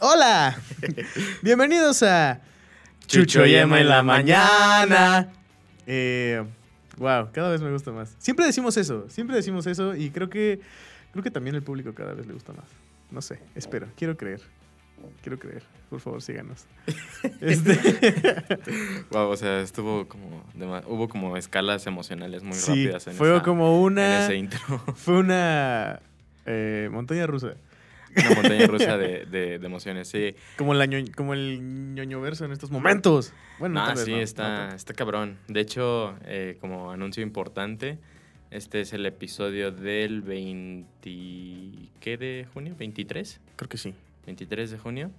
Hola, bienvenidos a Chucho y Emma en la mañana. Eh, wow, cada vez me gusta más. Siempre decimos eso, siempre decimos eso y creo que creo que también el público cada vez le gusta más. No sé, espero, quiero creer. Quiero creer. Por favor, síganos. Este, Wow, o sea, estuvo como. hubo como escalas emocionales muy sí, rápidas en, fue esa- como en una ese intro. fue una eh, montaña rusa. Una montaña rusa de, de- de emociones, sí. Como, la ño- como el ñoño verso en estos momentos. Bueno, No, vez sí, no, no está, tanto. está cabrón. De hecho, eh, como anuncio importante, este es el episodio del 20... ¿Qué de junio? ¿23? Creo que sí. 23 de junio.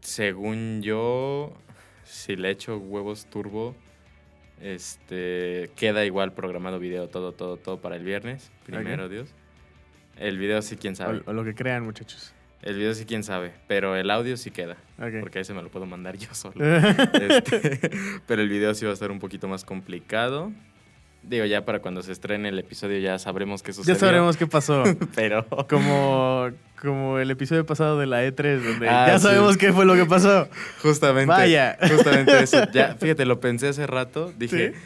Según yo, si le echo huevos turbo, este queda igual programado video, todo, todo, todo para el viernes. Primero, Dios. El video sí, quién sabe. O, o lo que crean, muchachos. El video sí, quién sabe. Pero el audio sí queda. Ok. Porque ese me lo puedo mandar yo solo. Este, pero el video sí va a estar un poquito más complicado. Digo, ya para cuando se estrene el episodio ya sabremos qué sucedió. ya sabremos qué pasó. Pero... Como, como el episodio pasado de la E3, donde Ah, ya sí. sabemos qué fue lo que pasó. Justamente. Vaya. Justamente eso. Ya, fíjate, lo pensé hace rato. Dije, ¿Sí?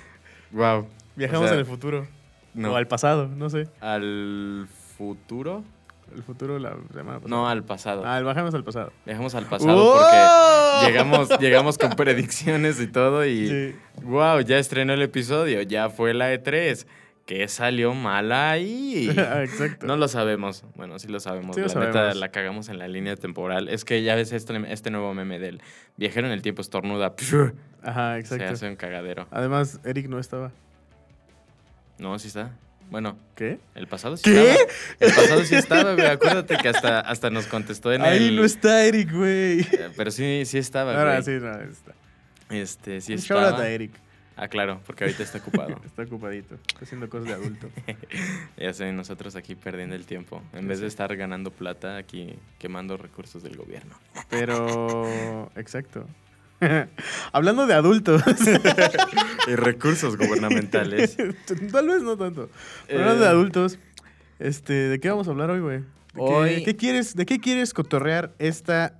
wow. Viajamos O sea, en el futuro. No, O al pasado, no sé. al futuro. El futuro la semana pasada. No, al pasado. Ah, viajamos al pasado. Viajamos al pasado ¡Oh! porque llegamos, llegamos con predicciones y todo. Y Sí. wow, ya estrenó el episodio. Ya fue la E3. ¿Qué salió mal ahí? Ah, Exacto. No lo sabemos. Bueno, sí lo sabemos. Sí lo la neta sabemos. la cagamos en la línea temporal. Es que ya ves este, este nuevo meme del viajero en el tiempo estornuda. Ajá, Se exacto. hace un cagadero. Además, Eric no estaba. No, sí está. Bueno, ¿Qué? el pasado sí ¿Qué? estaba. El pasado sí estaba, güey. Acuérdate que hasta, hasta nos contestó en Ahí el... no está Eric, güey. Eh, Pero sí, sí estaba, Ahora güey. sí, no, está. Este, sí Un shout out estaba. a Eric. Ah, claro, porque ahorita está ocupado. Está ocupadito. Está haciendo cosas de adulto. ya sé, nosotros aquí perdiendo el tiempo. En vez de estar ganando plata, aquí quemando recursos del gobierno. Pero. Exacto. Hablando de adultos. y recursos gubernamentales. Tal vez no tanto. Eh, Hablando de adultos. Este, ¿de qué vamos a hablar hoy, güey? ¿De qué- Hoy- ¿Qué, quieres, ¿De qué quieres cotorrear esta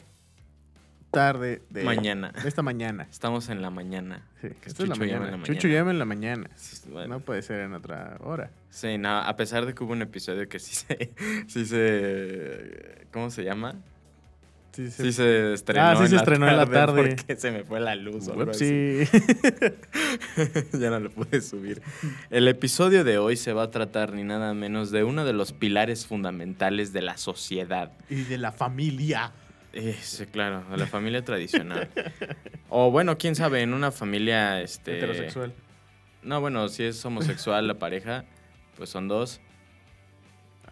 tarde de Mañana. de esta mañana? Estamos en la mañana. Sí, Que esta es la llama mañana. en la Chucho mañana. llama en la mañana. Bueno. No puede ser en otra hora. Sí, no, a pesar de que hubo un episodio que sí se... Sí se ¿Cómo se llama? Sí, sí. Sí se estrenó, Ah, sí se estrenó en la tarde. Porque se me fue la luz o algo así. Ya no lo pude subir. El episodio de hoy se va a tratar ni nada menos de uno de los pilares fundamentales de la sociedad. y de la familia. Eh, sí, claro, de la familia tradicional. o bueno, quién sabe, en una familia este Heterosexual. No, bueno, si es homosexual la pareja, pues son dos.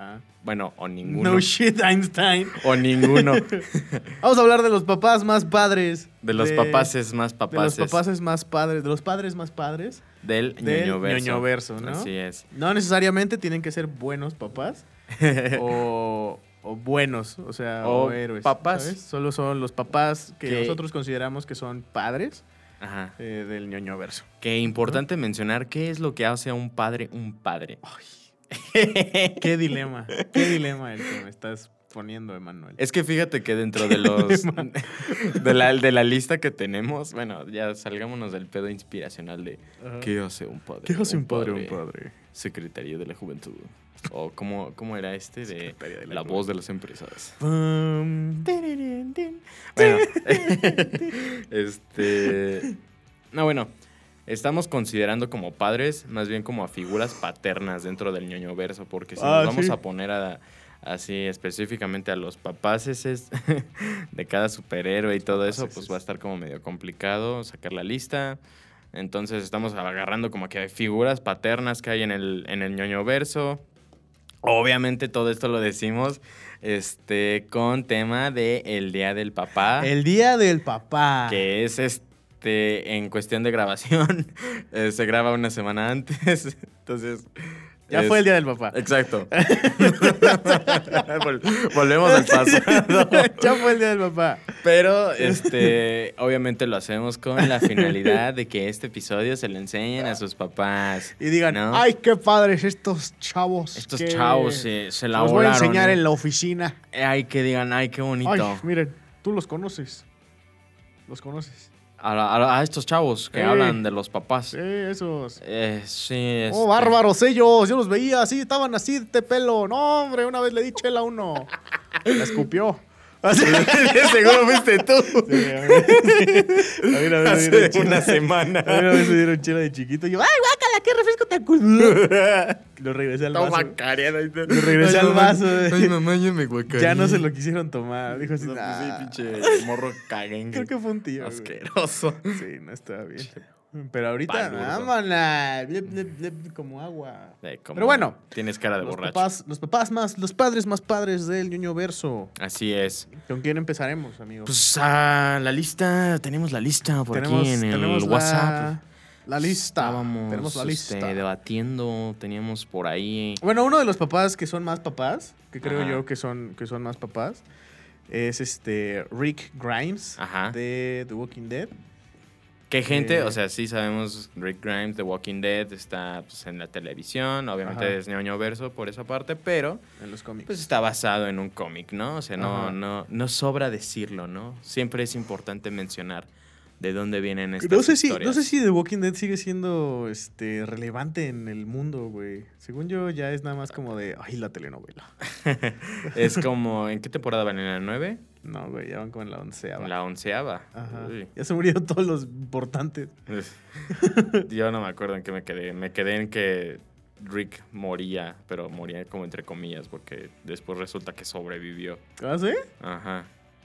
Ah. Bueno, o ninguno. No shit, Einstein. o ninguno. Vamos a hablar de los papás más padres. De los papaces más De papaces. los papaces más padres. De los padres más padres. del Del ñoño verso. ñoñoverso, ¿no? Así es. No necesariamente tienen que ser buenos papás. o, o buenos, o sea, o, O héroes. papás. ¿sabes? Solo son los papás que, Que- nosotros consideramos que son padres Ajá. eh, del ñoño verso. Que importante mencionar qué es lo que hace a un padre un padre. Qué dilema, qué dilema el que me estás poniendo, Emanuel. Es que fíjate que dentro de los de la, de la lista que tenemos, bueno, ya salgámonos del pedo inspiracional de. ¿qué hace un padre? ¿Qué hace un padre un padre? Secretario de la Juventud. O cómo, cómo era este de la la, voz de las empresas. Bueno, este. No, bueno. Estamos considerando como padres, más bien como a figuras paternas dentro del ñoño verso, porque si Ah, nos vamos sí. a poner a, así específicamente a los papaces de cada superhéroe y todo eso, pues va a estar como medio complicado sacar la lista. Entonces estamos agarrando como que hay figuras paternas que hay en el, en el ñoño verso. Obviamente todo esto lo decimos este, con tema de el Día del Papá, El día del papá. que es este en cuestión de grabación, eh, se graba una semana antes. Entonces, Ya Es- fue el día del papá. Exacto. Vol- Volvemos al pasado. ya fue el día del papá. Pero, este, obviamente lo hacemos con la finalidad de que este episodio se lo enseñen a sus papás. Y digan, ¿no? ay, qué padres estos chavos. Estos que chavos se, se la Los voy a enseñar ¿eh? en la oficina. Ay, que digan, ay, qué bonito. Ay, miren, tú los conoces. Los conoces. A, a- a estos chavos que Eh. hablan de los papás. Sí, esos. Eh, sí, este, Oh, bárbaros ellos. Yo los veía así, estaban así de pelo. No, hombre, una vez le di chela a uno. La escupió. Seguro fuiste tú. Sí, a mí- a mí una vez me dieron chela. una semana. A mí una vez me dieron chela de chiquito. Y yo, ¡ay, guácala, qué refresco tan cool! Lo regresé al vaso. Toma te- Lo regresé Ay, al mamá, vaso. Ay, mamá, ya me guacareé. Ya no se lo quisieron tomar. Dijo así, No, pues "Nah". sí, pinche morro caguengue. Creo que fue un tío. güey. Asqueroso. Sí, no estaba bien. Pero ahorita, vámonos. como agua. Eh, como Pero bueno, Tienes cara de Los borracho. papás, los papás más, los padres más padres del ñoño verso. Así es. ¿Con quién empezaremos, amigos? Pues la lista, tenemos la lista por tenemos, aquí en el tenemos la- WhatsApp. La, lista. Estábamos tenemos la este, lista. debatiendo, teníamos por ahí. Bueno, uno de los papás que son más papás, que creo Ajá. yo que son, que son más papás, es este Rick Grimes Ajá. de The Walking Dead. ¿Qué gente? Eh. O sea, sí sabemos Rick Grimes, The Walking Dead, está pues, en la televisión, obviamente Ajá. es ñoño verso por esa parte, pero En los cómics. pues está basado en un cómic, ¿no? O sea, no, Ajá. no, no sobra decirlo, ¿no? Siempre es importante mencionar de dónde vienen estas no sé, si, no sé si The Walking Dead sigue siendo este, relevante en el mundo, güey. Según yo, ya es nada más como de, ay, la telenovela. Es como, ¿en qué temporada van? ¿En la 9? No, güey, ya van como en la onceava. En la onceava. Ajá. Uy. Ya se murieron todos los importantes. Yo no me acuerdo en qué me quedé. Me quedé en que Rick moría, pero moría como entre comillas, porque después resulta que sobrevivió. ¿Ah, sí? Ajá.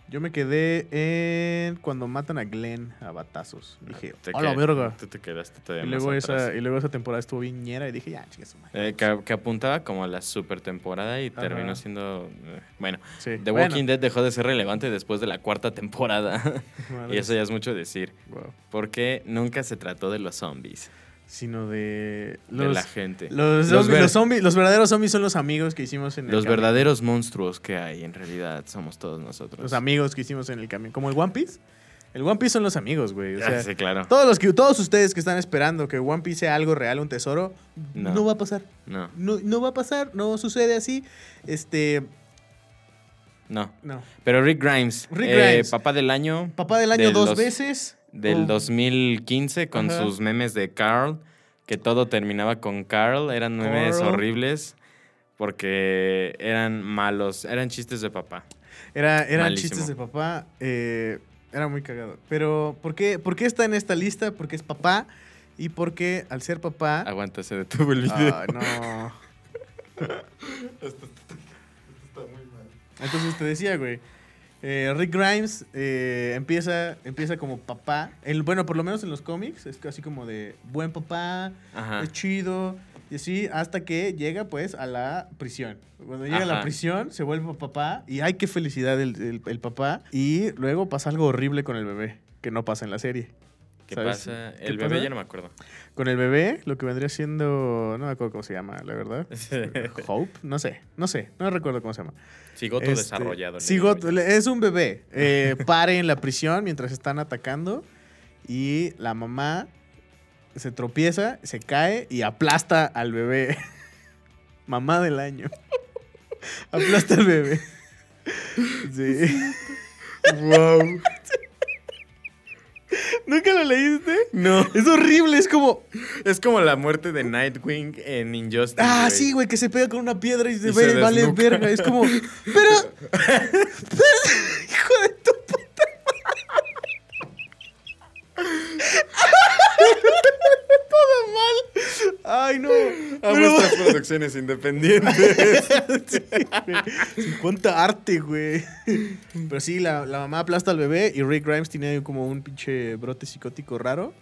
Yo me quedé en cuando matan a Glenn a batazos. Dije, Te ¡a la qued- verga! Tú te quedaste todavía Y más luego, atrás. esa, y luego esa temporada estuvo bien ñera y dije, ya, madre. Eh, que, que apuntaba como a la super temporada y Ajá. terminó siendo. eh, bueno, Sí. The Bueno, Walking Dead dejó de ser relevante después de la cuarta temporada. madre, y eso ya es mucho decir. wow. Porque nunca se trató de los zombies, Sino de de la gente. los, Los zombies- ver- los zombies- los verdaderos zombies son los amigos que hicimos en el Los verdaderos monstruos que hay, en realidad, somos todos nosotros. Los amigos que hicimos en el camión. Como el One Piece. El One Piece son los amigos, güey. O Ah, sea, sí, claro. todos, los que, todos ustedes que están esperando que One Piece sea algo real, un tesoro, no, No. va a pasar. No, No, no va a pasar, no sucede así. Este, no. no. Pero Rick Grimes, Rick eh, Grimes. papá del año. Papá del año dos- veces. Del Oh. 2015 con Ajá. sus memes de Carl, que todo terminaba con Carl, eran memes Carl. horribles porque eran malos, eran chistes de papá. Era, eran Malísimo. chistes de papá. eh, era muy cagado. Pero, ¿por qué, ¿por qué está en esta lista? Porque es papá. Y porque al ser papá. Aguanta, se detuvo el video. Ah, no. Entonces te decía, güey. Eh, Rick Grimes eh, empieza, empieza como papá. El, bueno, por lo menos en los cómics, es así como de buen papá, Ajá. es chido. Y así hasta que llega pues a la prisión. Cuando llega a la prisión se vuelve papá y ay, qué felicidad el, el- el papá. Y luego pasa algo horrible con el bebé, que no pasa en la serie. ¿Qué ¿sabes? pasa? ¿Qué El bebé pasa? ya no me acuerdo. Con el bebé, lo que vendría siendo, no me acuerdo cómo se llama, la verdad. Hope, no sé, no sé, no recuerdo cómo se llama. Cigoto Este, desarrollado. Cigoto, es un bebé. eh, pare en la prisión mientras están atacando y la mamá se tropieza, se cae y aplasta al bebé. mamá del año. aplasta al bebé. Sí. Wow. ¿Nunca lo leíste? No. Es horrible, es como... Es como la muerte de Nightwing en Injustice. Ah, sí, güey, que se pega con una piedra y se Y ve, se vale verga. Es como... Pero... pero- hijo de tu puta madre. Todo mal. Ay, no. Pero- estas producciones independientes. Sí, cuánta arte, güey. Pero sí, la, la mamá aplasta al bebé y Rick Grimes tiene como un pinche brote psicótico raro.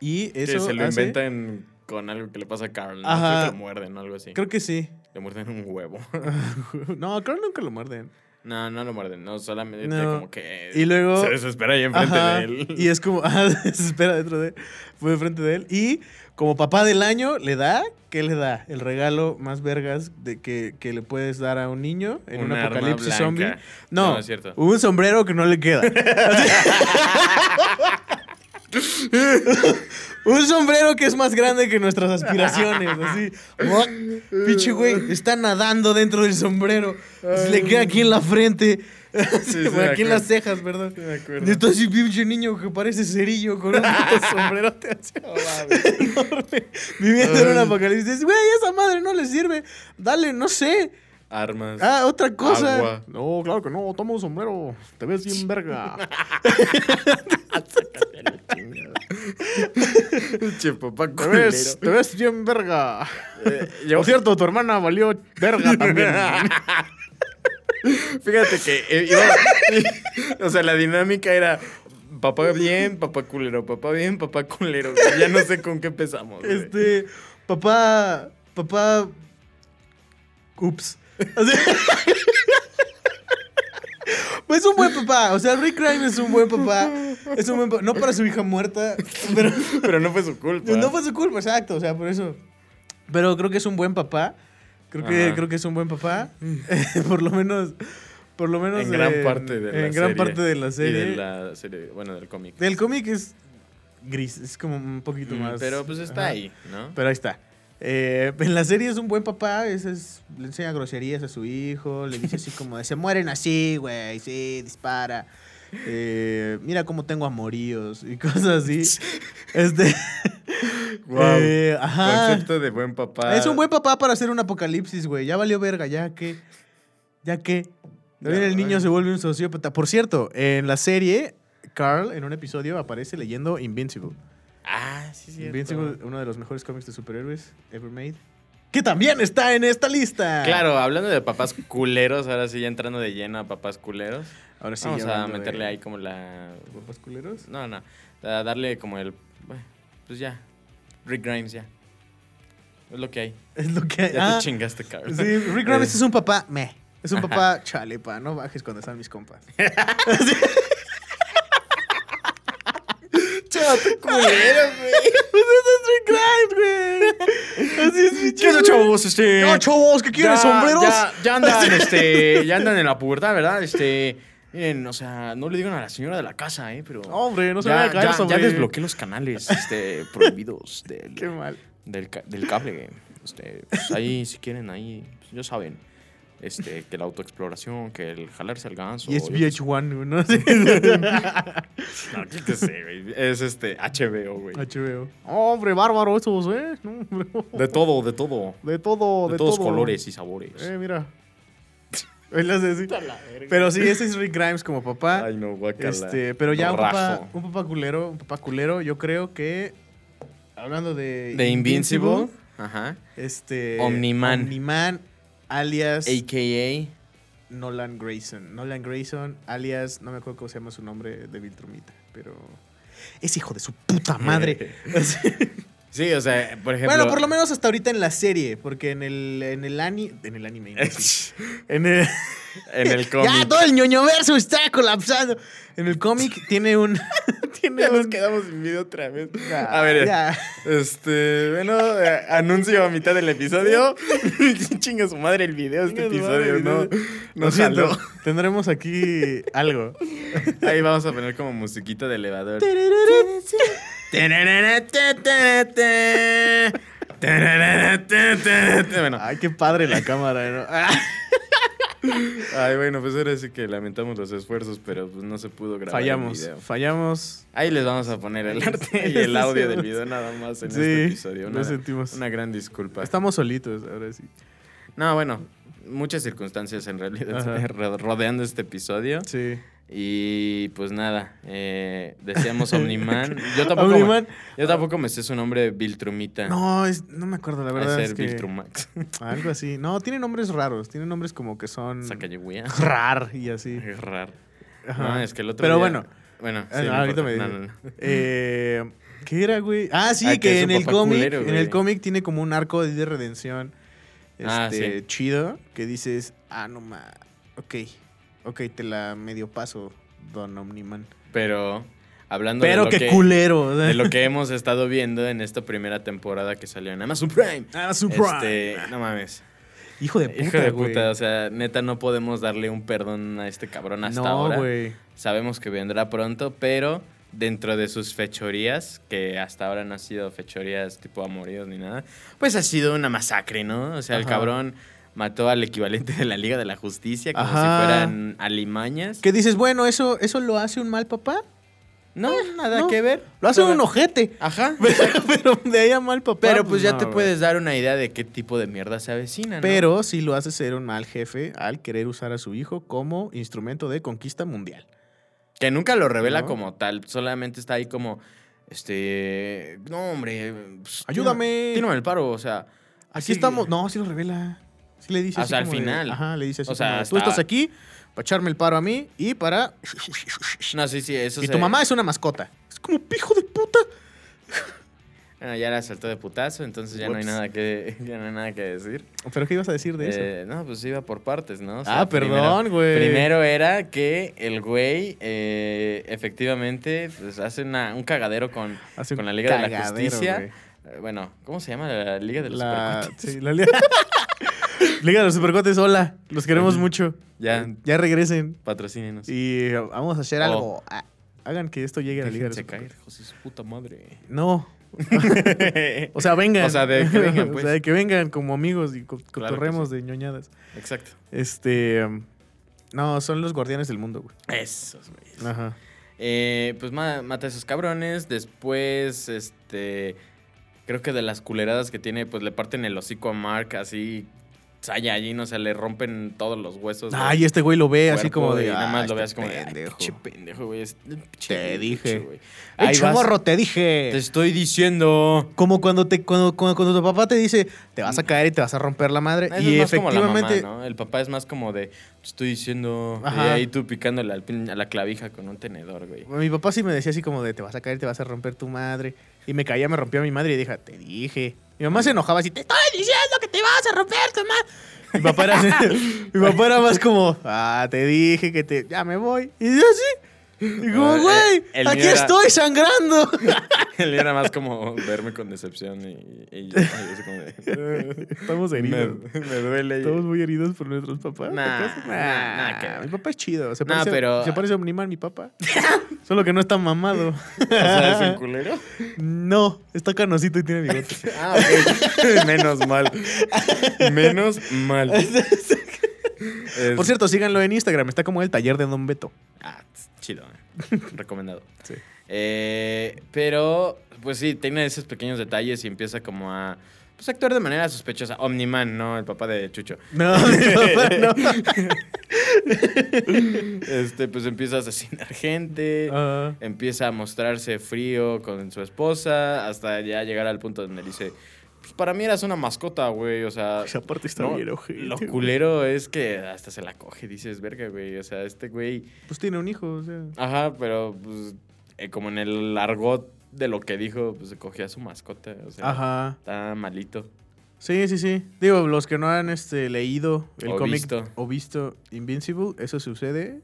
Y eso que se lo hace- inventan con algo que le pasa a Carl. ¿no? Ajá. Creo que lo muerden o algo así. Creo que sí. Le muerden un huevo. no, creo que nunca lo muerden. No, no lo muerden, no, solamente No. como que Y luego- se desespera ahí enfrente Ajá, de él. Y es como, ah, se espera dentro de él, fue enfrente de él. Y como papá del año, le da, ¿qué le da? El regalo más vergas de que, que le puedes dar a un niño en un, apocalipsis zombie. No, No, es cierto. un sombrero que no le queda. un sombrero que es más grande que nuestras aspiraciones. Así. ¡Buah! Pinche güey, está nadando dentro del sombrero. Le queda aquí en la frente. sí, me aquí en las cejas, perdón. Sí, me acuerdo. Y está así pinche niño que parece cerillo con un puto sombrerote así enorme. Viviendo en un apocalipsis. Güey, esa madre no le sirve. Dale, no sé. Armas. Ah, otra cosa. Agua. No, claro que no. Toma un sombrero. Te ves bien verga. Che, papá te, ves, te ves bien verga. Eh, yo- Por cierto, tu hermana valió verga también. Fíjate que eh, iba- o sea, la dinámica era papá bien, papá culero, papá bien, papá culero. Ya no sé con qué empezamos. Este, papá, papá, ups. O sea, pues es un buen papá, o sea, Rick Grimes es un buen papá, es un buen papá, no para su hija muerta, pero Pero no fue su culpa. no fue su culpa, exacto, o sea, por eso. Pero creo que es un buen papá, creo que, Ajá. creo que es un buen papá, por lo menos, por lo menos en gran eh, parte de la en gran serie. parte de la Y serie. de la serie, bueno, del cómic. Del cómic es gris, es como un poquito Mm, más. Pero pues está ajá. ahí, ¿no? Pero ahí está. Eh, en la serie es un buen papá, es, es- le enseña groserías a su hijo, le dice así como de, se mueren así, güey, sí, dispara. Eh, mira cómo tengo amoríos y cosas así. Este, Guau. eh, ajá. Concepto de buen papá. Es un buen papá para hacer un apocalipsis, güey. Ya valió verga, ya que. Ya que. También el niño se vuelve un sociópata. Por cierto, en la serie, Carl en un episodio aparece leyendo Invincible. Ah, sí, sí. Invincible, uno de los mejores cómics de superhéroes ever made. Que también está en esta lista. Claro, hablando de papás culeros, ahora sí ya entrando de lleno a papás culeros. Ahora sí, vamos a meterle de ahí como la. ¿Papás culeros? No, no. A darle como el. Pues ya. Rick Grimes ya. Es lo que hay. Es lo que hay. Ya Ah, te chingaste, cabrón. Sí, Rick Grimes Eh, es un papá, meh. Es un papá chalepa, no bajes cuando están mis compas. Chato culero, güey. Pues ese es Rick Grimes, güey. Así es mi ¿Qué onda, chavos? Este. No, chavos, ¿qué quieren? ya- ¿Sombreros? Ya, ya andan, este. Ya andan en la pubertad, ¿verdad? Este. Miren, o sea, no le digan a la señora de la casa, ¿eh? Pero. Hombre, no se ya, vaya a caer ya, sobre... ya desbloqueé los canales este, prohibidos del, Qué mal. del, del cable. Este, pues ahí, si quieren, ahí, pues, ya saben. Este, que la autoexploración, que el jalarse al ganso. Y es yo qué sé. VH1, ¿no? No, yo qué sé, güey. Es este, HBO, güey. HBO. Hombre, bárbaro esos, ¿eh? No, hombre. De todo, de todo. De todo, De, de, todos todo. colores y sabores. Eh, mira. Pero sí, ese es Rick Grimes como papá. Ay, no, guacala. Este, pero ya un papá, un papá culero, un papá culero, yo creo que hablando de De Invincible. Ajá. este Omniman. Omniman alias AKA. Nolan Grayson. Nolan Grayson alias no me acuerdo cómo se llama su nombre de Viltrumita, pero es hijo de su puta madre. Sí, o sea, por ejemplo. bueno, por lo menos hasta ahorita en la serie, porque en el en el ani- en el anime en el en el cómic. Ya todo el ñoño verso está colapsando. En el cómic tiene un tiene Ya nos quedamos sin video otra vez. Ya, a ver, ya. este, bueno, eh, anuncio a mitad del episodio. Chinga su madre el video de este madre episodio, no, no siento. Tendremos aquí algo. Ahí vamos a poner como musiquita de elevador. Bueno, Ay, qué padre la cámara, ¿no? Ay, bueno, pues ahora sí que lamentamos los esfuerzos, pero pues no se pudo grabar el Fallamos, video. fallamos. Ahí les vamos a poner el arte y el audio del video nada más en Sí, este episodio. lo Una, sentimos. una gran disculpa. Estamos solitos, ahora sí. No, bueno, muchas circunstancias en realidad Ajá. rodeando este episodio. Sí. Y pues nada, eh, decíamos Omniman. Yo tampoco, me- Omniman. yo tampoco me sé su nombre, Viltrumita. No, es- no me acuerdo, la verdad. ser Es que Viltrumax. algo así. No, tiene nombres raros. Tiene nombres como que son. Sacayagüía. Rar y así. Es raro. Ajá. No, es que el otro Pero día- bueno. Bueno, Ah, sí, no, no ahorita me No, no, no. Eh, ¿Qué era, güey? Ah, sí, Ah, que en el cómic, culero, en el cómic tiene como un arco de redención Ah, este, sí. chido que dices, ah, no ma, ok. Ok, te la medio paso, Don Omniman. Pero hablando Pero de, lo qué que, culero. sea. de lo que hemos estado viendo en esta primera temporada que salió en Amazon Prime. Ah, Este, prime. no mames. Hijo de puta, Hijo de puta, o sea, neta no podemos darle un perdón a este cabrón hasta no, ahora. Sabemos que vendrá pronto, pero dentro de sus fechorías, que hasta ahora no han sido fechorías tipo amoríos ni nada, pues ha sido una masacre, ¿no? O sea, el cabrón mató al equivalente de la Liga de la Justicia como Ajá. si fueran alimañas. ¿Qué dices? Bueno, ¿eso, ¿eso lo hace un mal papá? No, nada no. que ver. Lo hace Pero- un ojete. Ajá. Pero de ahí a mal papá. Pero pues ya no, te puedes dar una idea de qué tipo de mierda se avecina, ¿no? Pero sí lo hace ser un mal jefe al querer usar a su hijo como instrumento de conquista mundial. Que nunca lo revela ¿No? como tal, solamente está ahí como, este, no hombre, pues, Ayúdame. Tírame el paro, o sea. Aquí así- estamos. No, sí lo revela. Sí le dice O así sea, al como de- final. ajá, le dice así O sea, como de, está- tú estás aquí para echarme el paro a mí y para... No, sí, sí, eso y se- tu mamá es una mascota. Es como, hijo de puta. Bueno, ya la saltó de putazo, entonces ya no hay nada que, ya no hay nada que decir. ¿Pero qué ibas a decir de eso? Eh, no, pues iba por partes, ¿no? O ah, perdón, güey. Primero era que el güey, eh, efectivamente, pues hace una- un cagadero con, Hace con la Liga de la Justicia. Bueno, ¿cómo se llama la Liga de los La, sí, la Liga... Liga de los Supercotes, hola. Los queremos mucho. Ya, Ya regresen. patrocínenos. Y eh, vamos a hacer Oh. algo. Ah, Hagan que esto llegue a la Liga de los Déjense caer, Supercotes. hijos de su puta madre. No. O sea, vengan. O sea, de que vengan, pues. o sea, de que vengan como amigos y co- Claro que cotorremos sí. de ñoñadas. Exacto. Este. um, No, son los guardianes del mundo, güey. Esos, güey. Ajá. Eh, pues ma- mata a esos cabrones. Después, este. Creo que de las culeradas que tiene, pues le parten el hocico a Mark así. Saiyajin, o sea, le rompen todos los huesos. del Ay, este güey lo ve así como de. y nada "Ah, más este lo ve así como de. "Ay, pendejo". Pinche pendejo, güey. Te dije. güey. ¡Eh, Ahí vas, chamorro, te dije! Te estoy diciendo. Como cuando, te, cuando, cuando, cuando tu papá te dice, te vas a caer y te vas a romper la madre. Eso y es más como la mamá, efectivamente. ¿no? El papá es más como de, te estoy diciendo, y ahí tú picándole al pin- a la clavija con un tenedor, güey. Mi papá sí me decía así como de, te vas a caer, te vas a romper tu madre. Y me caía, me rompía mi madre y dije, te dije. Mi mamá se enojaba así, te estoy diciendo que te vas a romper tu madre. Mi papá era, así- mi papá era más como, ah, te dije que te, ya me voy. Y yo así, y como, güey, aquí era- estoy sangrando. Él era más como verme con decepción y, y y yo como de, Estamos heridos. me duele. Estamos muy heridos por nuestros papás. Nah, nah, que. Mi papá es chido. Se parece, pero- se parece a Omniman, mi papá. Solo que no está mamado. O sea, es un culero. No, está canosito y tiene bigote. Ah, ok. Menos mal. Menos mal. Es- Por cierto, síganlo en Instagram. Está como el taller de Don Beto. Ah, chido, eh. recomendado. Sí. Eh, pero, pues sí, tiene esos pequeños detalles y empieza como a pues, actuar de manera sospechosa. Omniman, ¿no? El papá de Chucho. No, no. Este, pues empieza a asesinar gente. Empieza a mostrarse frío con su esposa. Hasta ya llegar al punto donde dice. Pues para mí eras una mascota, güey. O sea. esa parte está no, bien ojete, lo güey. culero es que hasta se la coge. Dices, verga, güey. O sea, este güey. Pues tiene un hijo, o sea. Ajá, pero pues, eh, como en el argot de lo que dijo, pues se cogía a su mascota. O sea, Ajá. está malito. Sí, sí, sí. Digo, los que no han este, leído el cómic o visto Invincible, eso sucede.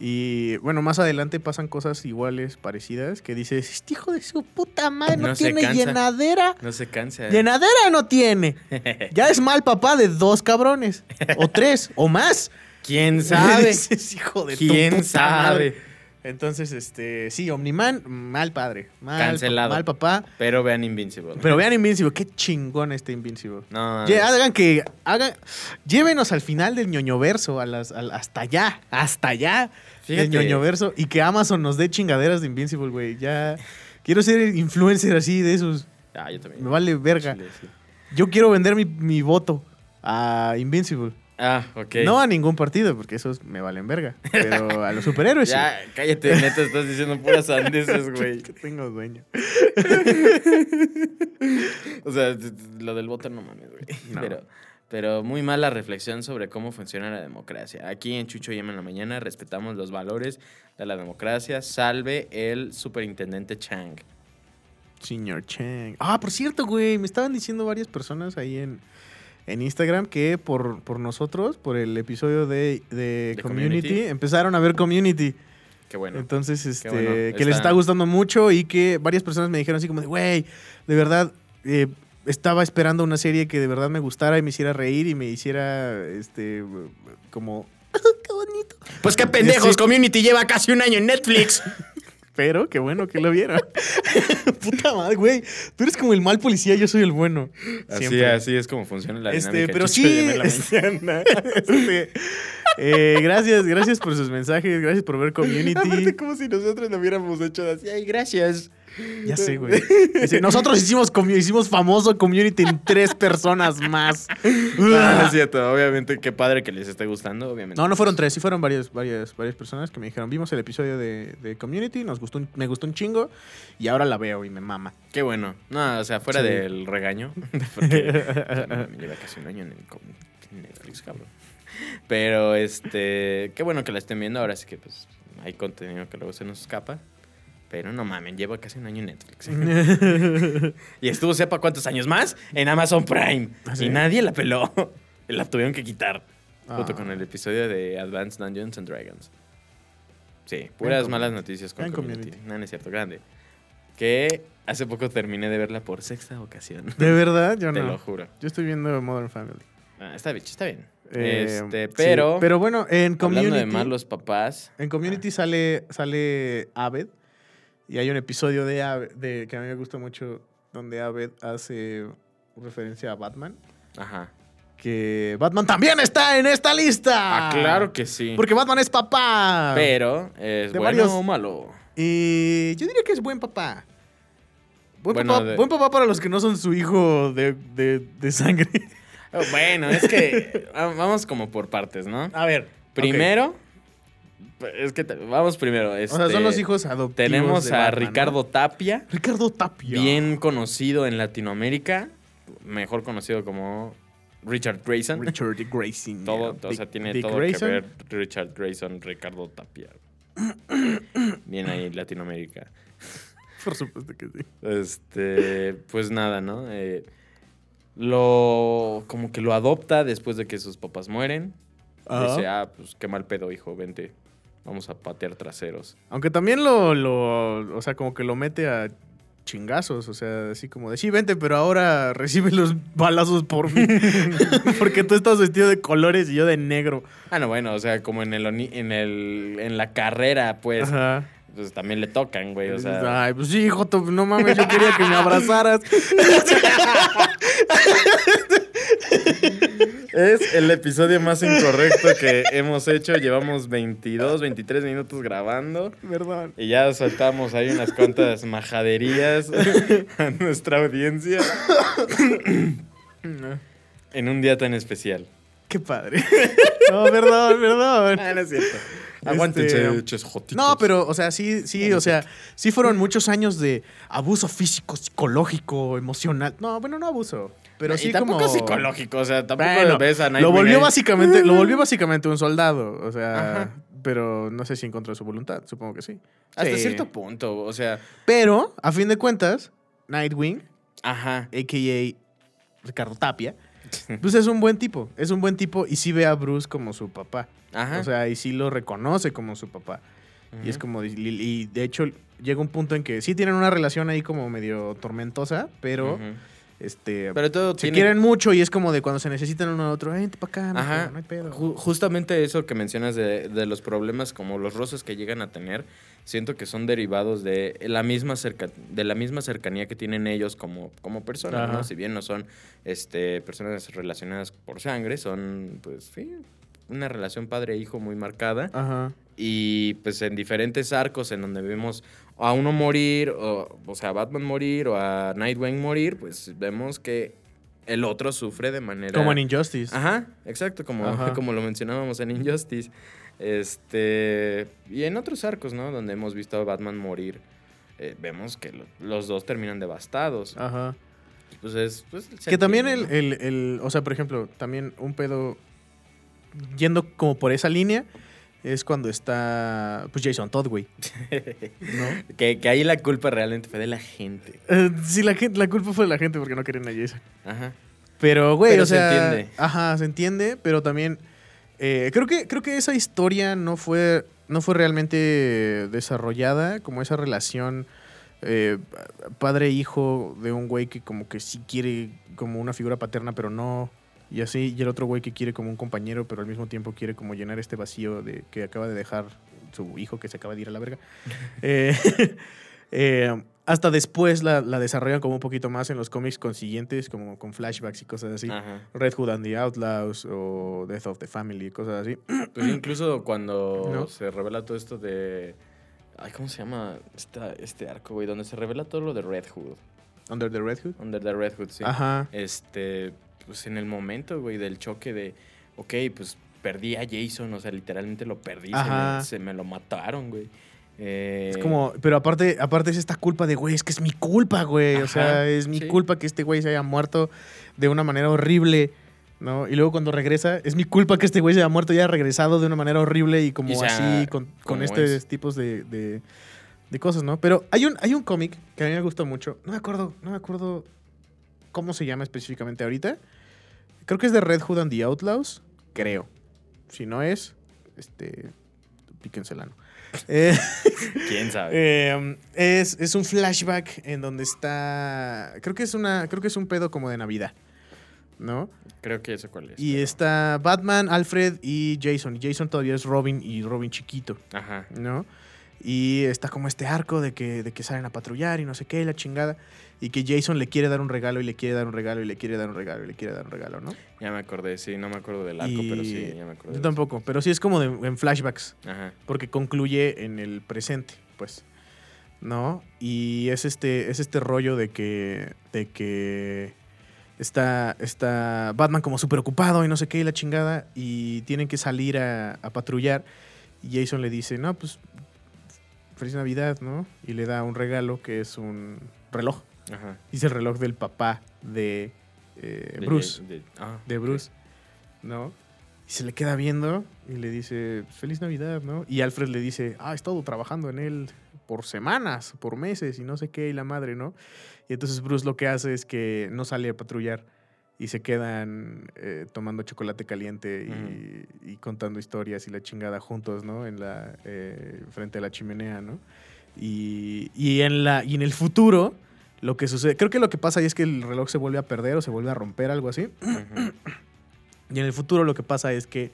Y bueno, más adelante pasan cosas iguales, parecidas, que dices, este hijo de su puta madre no, tiene cansa. llenadera. No se cansa. Llenadera no tiene. Ya es mal papá de dos cabrones. O tres, o más. ¿Quién sabe? Dices, hijo de tu ¿Quién puta madre". Entonces, este, sí, Omniman, mal padre. Mal, Cancelado. mal papá. Pero vean Invincible. Pero vean Invincible, qué chingón este Invincible. no, es- hagan que hagan llévenos al final del ñoñoverso, a las, hasta allá, hasta allá del ñoñoverso y que Amazon nos dé chingaderas de Invincible, güey. Ya quiero ser influencer así de esos. Ah, yo también. Me vale verga. Chile, sí. Yo quiero vender mi, mi voto a Invincible. Ah, ok. No a ningún partido, porque esos me valen verga. Pero a los superhéroes sí. Ya, cállate, neta, estás diciendo puras sandeces, güey. que tengo dueño. O sea, lo del voto no mames, güey. No. Pero, pero muy mala reflexión sobre cómo funciona la democracia. Aquí en Chucho y Emma en la mañana respetamos los valores de la democracia. Salve el superintendente Chang. Señor Chang. Ah, por cierto, güey, me estaban diciendo varias personas ahí en, en Instagram que por, por nosotros, por el episodio de, de De community, Community. empezaron a ver Community. Qué bueno. Entonces, este, bueno. que les Está- está gustando mucho y que varias personas me dijeron así como de, güey, de verdad, eh, estaba esperando una serie que de verdad me gustara y me hiciera reír y me hiciera, este, como, qué bonito. Pues qué pendejos, Sí. Community lleva casi un año en Netflix. Pero qué bueno que lo vieron. Puta madre, güey. Tú eres como el mal policía, yo soy el bueno. así, Siempre. así es como funciona la Este, dinámica. pero sí. Este, este, eh, gracias, gracias por sus mensajes, gracias por ver Community. Aparte, como si nosotros lo hubiéramos hecho así. Ay, gracias. Ya sé, güey. Dice, Nosotros hicimos, hicimos famoso Community en tres personas más. No, no es cierto. Obviamente, qué padre que les esté gustando, obviamente. No, no fueron tres, sí fueron varias, varias, varias personas que me dijeron, vimos el episodio de, de Community, nos gustó, un- me gustó un chingo y ahora la veo y me mama. Qué bueno. No, o sea, fuera Sí. del regaño. Porque o sea, me lleva casi un año en, el en Netflix, cabrón. Pero, este... Qué bueno que la estén viendo. Ahora sí que, pues, hay contenido que luego se nos escapa. Pero no mamen, lleva casi un año en Netflix. y estuvo, sepa cuántos años más, en Amazon Prime. ¿Ah, sí? Y nadie la peló. la tuvieron que quitar. Junto Ah. con el episodio de Advanced Dungeons and Dragons. Sí, puras malas noticias con Vean community. Community. No, no es cierto, grande. Que hace poco terminé de verla por sexta ocasión. De verdad, yo Te no. lo juro. Yo estoy viendo Modern Family. Ah, está bien, está bien. Eh, este, sí, pero, pero bueno, en Community. hablando de malos papás, En Community sale, sale Aved. Y hay un episodio de, de que a mí me gusta mucho donde Aved hace referencia a Batman. ajá. Que Batman también está en esta lista. Ah, claro que sí. Porque Batman es papá. Pero, ¿es De bueno varios- o malo? Y yo diría que es buen papá. Buen, Bueno, papá, de- buen papá para los que no son su hijo de, de- de sangre. Oh, Bueno, es que ah, vamos como por partes, ¿no? A ver. Primero, es que te- vamos primero. O sea, este, son los hijos adoptivos. Tenemos a Batman, ¿no? Ricardo Tapia, Ricardo Tapia. bien conocido en Latinoamérica, mejor conocido como Richard Grayson. Richard Grayson. Todo, yeah. o sea, tiene Dick todo Grayson. que ver Richard Grayson, Ricardo Tapia. Bien ahí, Latinoamérica. Por supuesto que sí. Este, pues nada, ¿no? Eh, lo, como que lo adopta después de que sus papás mueren. Dice, ah, pues qué mal pedo, hijo, vente. Vamos a patear traseros. Aunque también lo, lo, o sea, como que lo mete a chingazos, o sea, así como de, sí, vente, pero ahora recibe los balazos por mí. Porque tú estás vestido de colores y yo de negro. Ah, no, bueno, o sea, como en el, en el en la carrera, pues, Ajá. pues también le tocan, güey, o sea. Ay, pues sí, Joto, no mames, yo quería que me abrazaras. Es el episodio más incorrecto que hemos hecho. Llevamos 22, 23 minutos grabando. Perdón. Y ya soltamos ahí unas cuantas majaderías a nuestra audiencia en un día tan especial. Qué padre. No, perdón, perdón. Ah, no es cierto. Este, Aguántense, ches jotitos. No, pero, o sea, sí, sí, o sea, sí fueron muchos años de abuso físico, psicológico, emocional. No, bueno, no abuso, pero y sí tampoco como... psicológico, o sea, tampoco Bueno, ves a lo Nightwing volvió ahí. básicamente, lo volvió básicamente un soldado, o sea, Ajá. pero no sé si en contra de su voluntad, supongo que sí. Hasta Sí. cierto punto, o sea, Pero, a fin de cuentas, Nightwing, ajá. a.k.a. Ricardo Tapia, pues es un buen tipo, es un buen tipo y sí ve a Bruce como su papá. Ajá. O sea, y sí lo reconoce como su papá. Y es como, y, y de hecho llega un punto en que sí tienen una relación ahí como medio tormentosa, pero. Este Pero todo se tiene- quieren mucho y es como de cuando se necesitan uno a otro, vente para acá, no, hay Ajá. pedo, no hay pedo. Ju- justamente eso que mencionas de, de los problemas como los roces que llegan a tener, siento que son derivados de la misma cerca, de la misma cercanía que tienen ellos como, como personas, ¿no? Si bien no son este, personas relacionadas por sangre, son pues sí, una relación padre-hijo muy marcada. Ajá. Y pues en diferentes arcos en donde vemos a uno morir, o, o sea, a Batman morir o a Nightwing morir, pues vemos que el otro sufre de manera... Como en Injustice. Ajá, exacto, como, Ajá. como lo mencionábamos en Injustice. Este, y en otros arcos, ¿no? Donde hemos visto a Batman morir, eh, vemos que lo- los dos terminan devastados. Ajá. Pues es, pues, Que también el, el, el- o sea, por ejemplo, también un pedo yendo como por esa línea es cuando está, pues Jason Todd, güey. Que, que ahí la culpa realmente fue de la gente. Eh, sí, la, gente, la culpa fue de la gente porque no querían a Jason. Ajá. Pero, güey, Pero o se sea. entiende. Ajá, se entiende, pero también. eh, creo, que, creo que esa historia no fue, no fue realmente desarrollada, como esa relación eh, padre-hijo de un güey que como que sí quiere como una figura paterna, pero no. Y así, y el otro güey que quiere como un compañero, pero al mismo tiempo quiere como llenar este vacío de que acaba de dejar su hijo que se acaba de ir a la verga. Eh, eh, hasta después la, la desarrollan como un poquito más en los cómics consiguientes, como con flashbacks y cosas así. Ajá. Red Hood and the Outlaws o Death of the Family, cosas así. Pues incluso cuando ¿No? se revela todo esto de. Ay, ¿cómo se llama esta, este arco, güey? Donde se revela todo lo de Red Hood. Under the Red Hood. Under the Red Hood, sí. Ajá. Este, pues en el momento, güey, del choque de, ok, pues perdí a Jason, o sea, literalmente lo perdí, se me, se me lo mataron, güey. Eh, Es como, pero aparte, aparte es esta culpa de, güey, es que es mi culpa, güey. O sea, es mi sí. culpa que este güey se haya muerto de una manera horrible, ¿no? Y luego cuando regresa, es mi culpa que este güey se haya muerto y haya regresado de una manera horrible y como Y sea así, con, con estos es. tipos de, de- de cosas, ¿no? Pero hay un, hay un cómic que a mí me gusta mucho. No me acuerdo, no me acuerdo cómo se llama específicamente ahorita. Creo que es de Red Hood and the Outlaws, creo. Si no es, este, píquensela, ¿no? Eh, ¿Quién sabe? eh, es, es un flashback en donde está. Creo que es una. Creo que es un pedo como de Navidad. ¿No? Creo que eso cuál es. Y pero- está Batman, Alfred y Jason. Y Jason todavía es Robin y Robin chiquito, Ajá. ¿no? Y está como este arco de que, de que salen a patrullar y no sé qué, y la chingada. Y que Jason le quiere dar un regalo y le quiere dar un regalo y le quiere dar un regalo y le quiere dar un regalo, ¿no? Ya me acordé, sí, no me acuerdo del arco, pero sí, ya me acordé. Yo tampoco, pero sí es como de- en flashbacks. Ajá. porque concluye en el presente, pues. ¿No? Y es este, es este rollo de que, de que está, está Batman como súper ocupado y no sé qué, y la chingada, y tienen que salir a, a patrullar. Y Jason le dice, no, pues, feliz Navidad, ¿no? Y le da un regalo que es un reloj. Ajá. Dice el reloj del papá de eh, De- Bruce de- ah, de Bruce, ¿no? Y se le queda viendo y le dice, feliz Navidad, ¿no? Y Alfred le dice, ah, he estado trabajando en él por semanas, por meses y no sé qué, y la madre, ¿no? Y entonces Bruce lo que hace es que no sale a patrullar y se quedan eh, tomando chocolate caliente y, y contando historias y la chingada juntos, ¿no? En la, eh, frente a la chimenea, ¿no? Y, y en la, y en el futuro, lo que sucede, creo que lo que pasa ahí es que el reloj se vuelve a perder o se vuelve a romper, algo así. Y en el futuro lo que pasa es que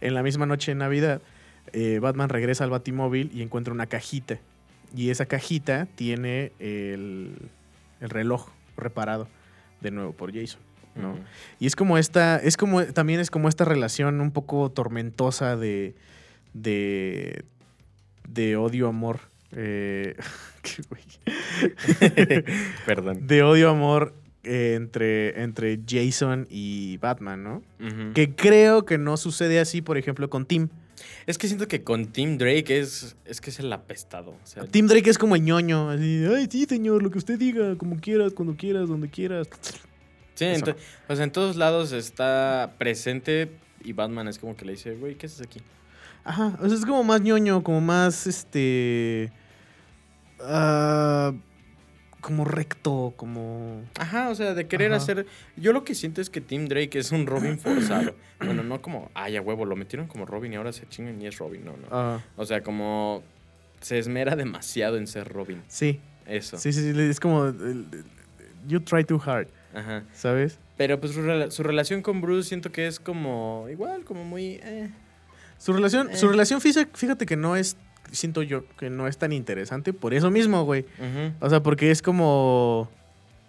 en la misma noche de Navidad, eh, Batman regresa al Batimóvil y encuentra una cajita. Y esa cajita tiene el, el reloj reparado de nuevo por Jason. ¿no? Y es como esta, es como, también es como esta relación un poco tormentosa de, de, de odio-amor. Eh. Perdón. de odio-amor eh, entre, entre Jason y Batman, ¿no? Que creo que no sucede así, por ejemplo, con Tim. Es que siento que con Tim Drake es, es que es el apestado. O sea, Tim Drake es como el ñoño, así, ay, sí, señor, lo que usted diga, como quieras, cuando quieras, donde quieras. sí, o sea, en todos lados está presente y Batman es como que le dice, güey, ¿qué haces aquí? Ajá, o sea, es como más ñoño, como más, este... ah, como recto, como... Ajá, o sea, de querer Ajá. hacer. Yo lo que siento es que Tim Drake es un Robin forzado. bueno, no como, ay, a huevo, lo metieron como Robin y ahora se chingan y es Robin. No, no. ah, O sea, como se esmera demasiado en ser Robin. sí, Eso. sí, sí, sí, es como... You try too hard, Ajá. ¿sabes? Pero pues su, su relación con Bruce siento que es como igual, como muy... eh. Su relación, Eh. su relación física, fíjate que no es, siento yo, que no es tan interesante por eso mismo, güey. Ujú. O sea, porque es como,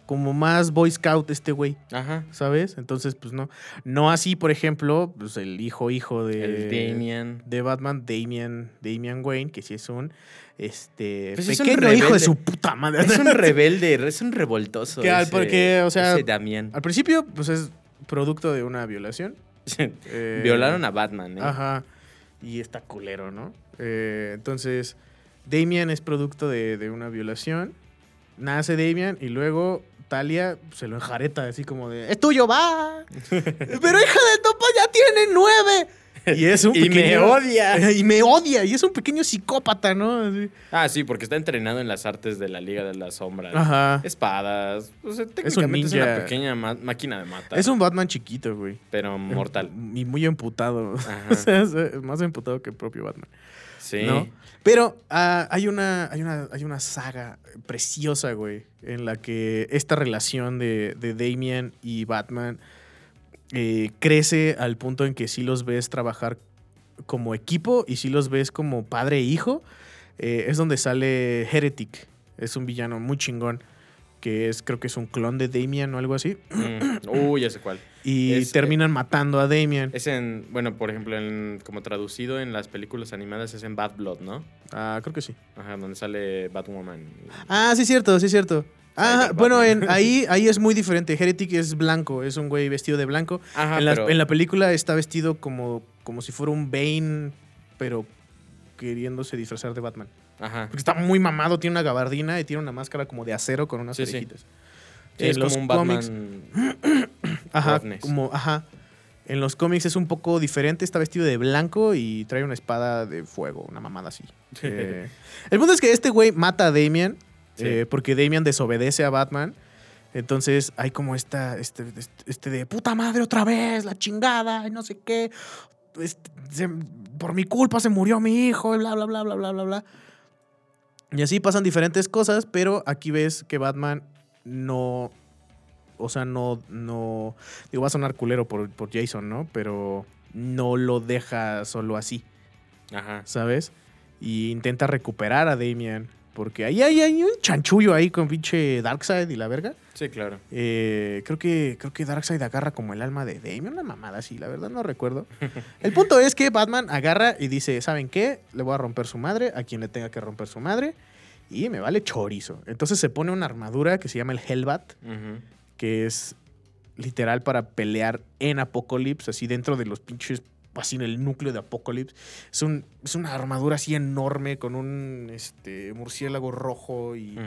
como más Boy Scout este güey, Ajá. ¿sabes? Entonces, pues no. No así, por ejemplo, pues el hijo, hijo de, El Damian. de Batman, Damian, Damian Wayne, que sí es un este Pues es un pequeño hijo de rebelde. su puta madre. Es un rebelde, es un revoltoso. Que al- ese- porque, o sea, ese Damián. Al principio, pues es producto de una violación. Eh, Violaron a Batman, ¿eh? Ajá. Y está culero, ¿no? Eh, entonces, Damian es producto de, de una violación. Nace Damian y luego Talia se lo enjareta así como de, es tuyo, va. Pero hija de topa ya tiene nueve. Y es un Y me odia. Y me odia. Y es un pequeño psicópata, ¿no? Así. Ah, sí, porque está entrenado en las artes de la Liga de las Sombras. Ajá. Espadas. O sea, técnicamente es, ninja. una pequeña máquina de matar. Es un Batman chiquito, güey. Pero mortal. Y muy emputado. Ajá. o sea, es más emputado que el propio Batman. Sí. ¿no? Pero ah, hay, una, hay, una, hay una saga preciosa, güey, en la que esta relación de, de Damian y Batman eh, crece al punto en que sí los ves trabajar como equipo y sí los ves como padre e hijo. Eh, es donde sale Heretic. Es un villano muy chingón. Que es, creo que es un clon de Damian o algo así. Mm. Uy, ya sé cuál. Y Es, terminan matando a Damian. Es en, bueno, por ejemplo, en, como traducido en las películas animadas es en Bad Blood, ¿no? Ah, creo que sí. Ajá, donde sale Batwoman. Ah, sí, es cierto, sí, es cierto. Ah, bueno, en, ahí, ahí es muy diferente. Heretic es blanco, es un güey vestido de blanco. Ajá, en, la, pero- en la película está vestido como, como si fuera un Bane, pero queriéndose disfrazar de Batman. Ajá. Porque está muy mamado, tiene una gabardina y tiene una máscara como de acero con unas Sí, orejitas. Sí, En es los como un cómics- Batman. Ajá, como, ajá. En los cómics es un poco diferente, está vestido de blanco y trae una espada de fuego, una mamada así. Eh, el punto es que este güey mata a Damian Sí. eh, porque Damian desobedece a Batman. Entonces hay como esta, este, este- este de puta madre otra vez, la chingada, y no sé qué. Este, se- por mi culpa se murió mi hijo, y bla, bla, bla, bla, bla, bla, bla. Y así pasan diferentes cosas, pero aquí ves que Batman no. O sea, no. no digo, va a sonar culero por, por Jason, ¿no? Pero no lo deja solo así, Ajá. ¿sabes? Y intenta recuperar a Damian. Porque ahí hay, hay un chanchullo ahí con pinche Darkseid y la verga. Sí, claro. Eh, creo, que, creo que Darkseid agarra como el alma de Damian, una mamada así, la verdad no recuerdo. El punto es que Batman agarra y dice, ¿saben qué? Le voy a romper su madre a quien le tenga que romper su madre y me vale chorizo. Entonces se pone una armadura que se llama el Hellbat, que es literal para pelear en Apocalypse, así dentro de los pinches, así en el núcleo de Apocalypse. Es, un, es una armadura así enorme con un este, murciélago rojo y,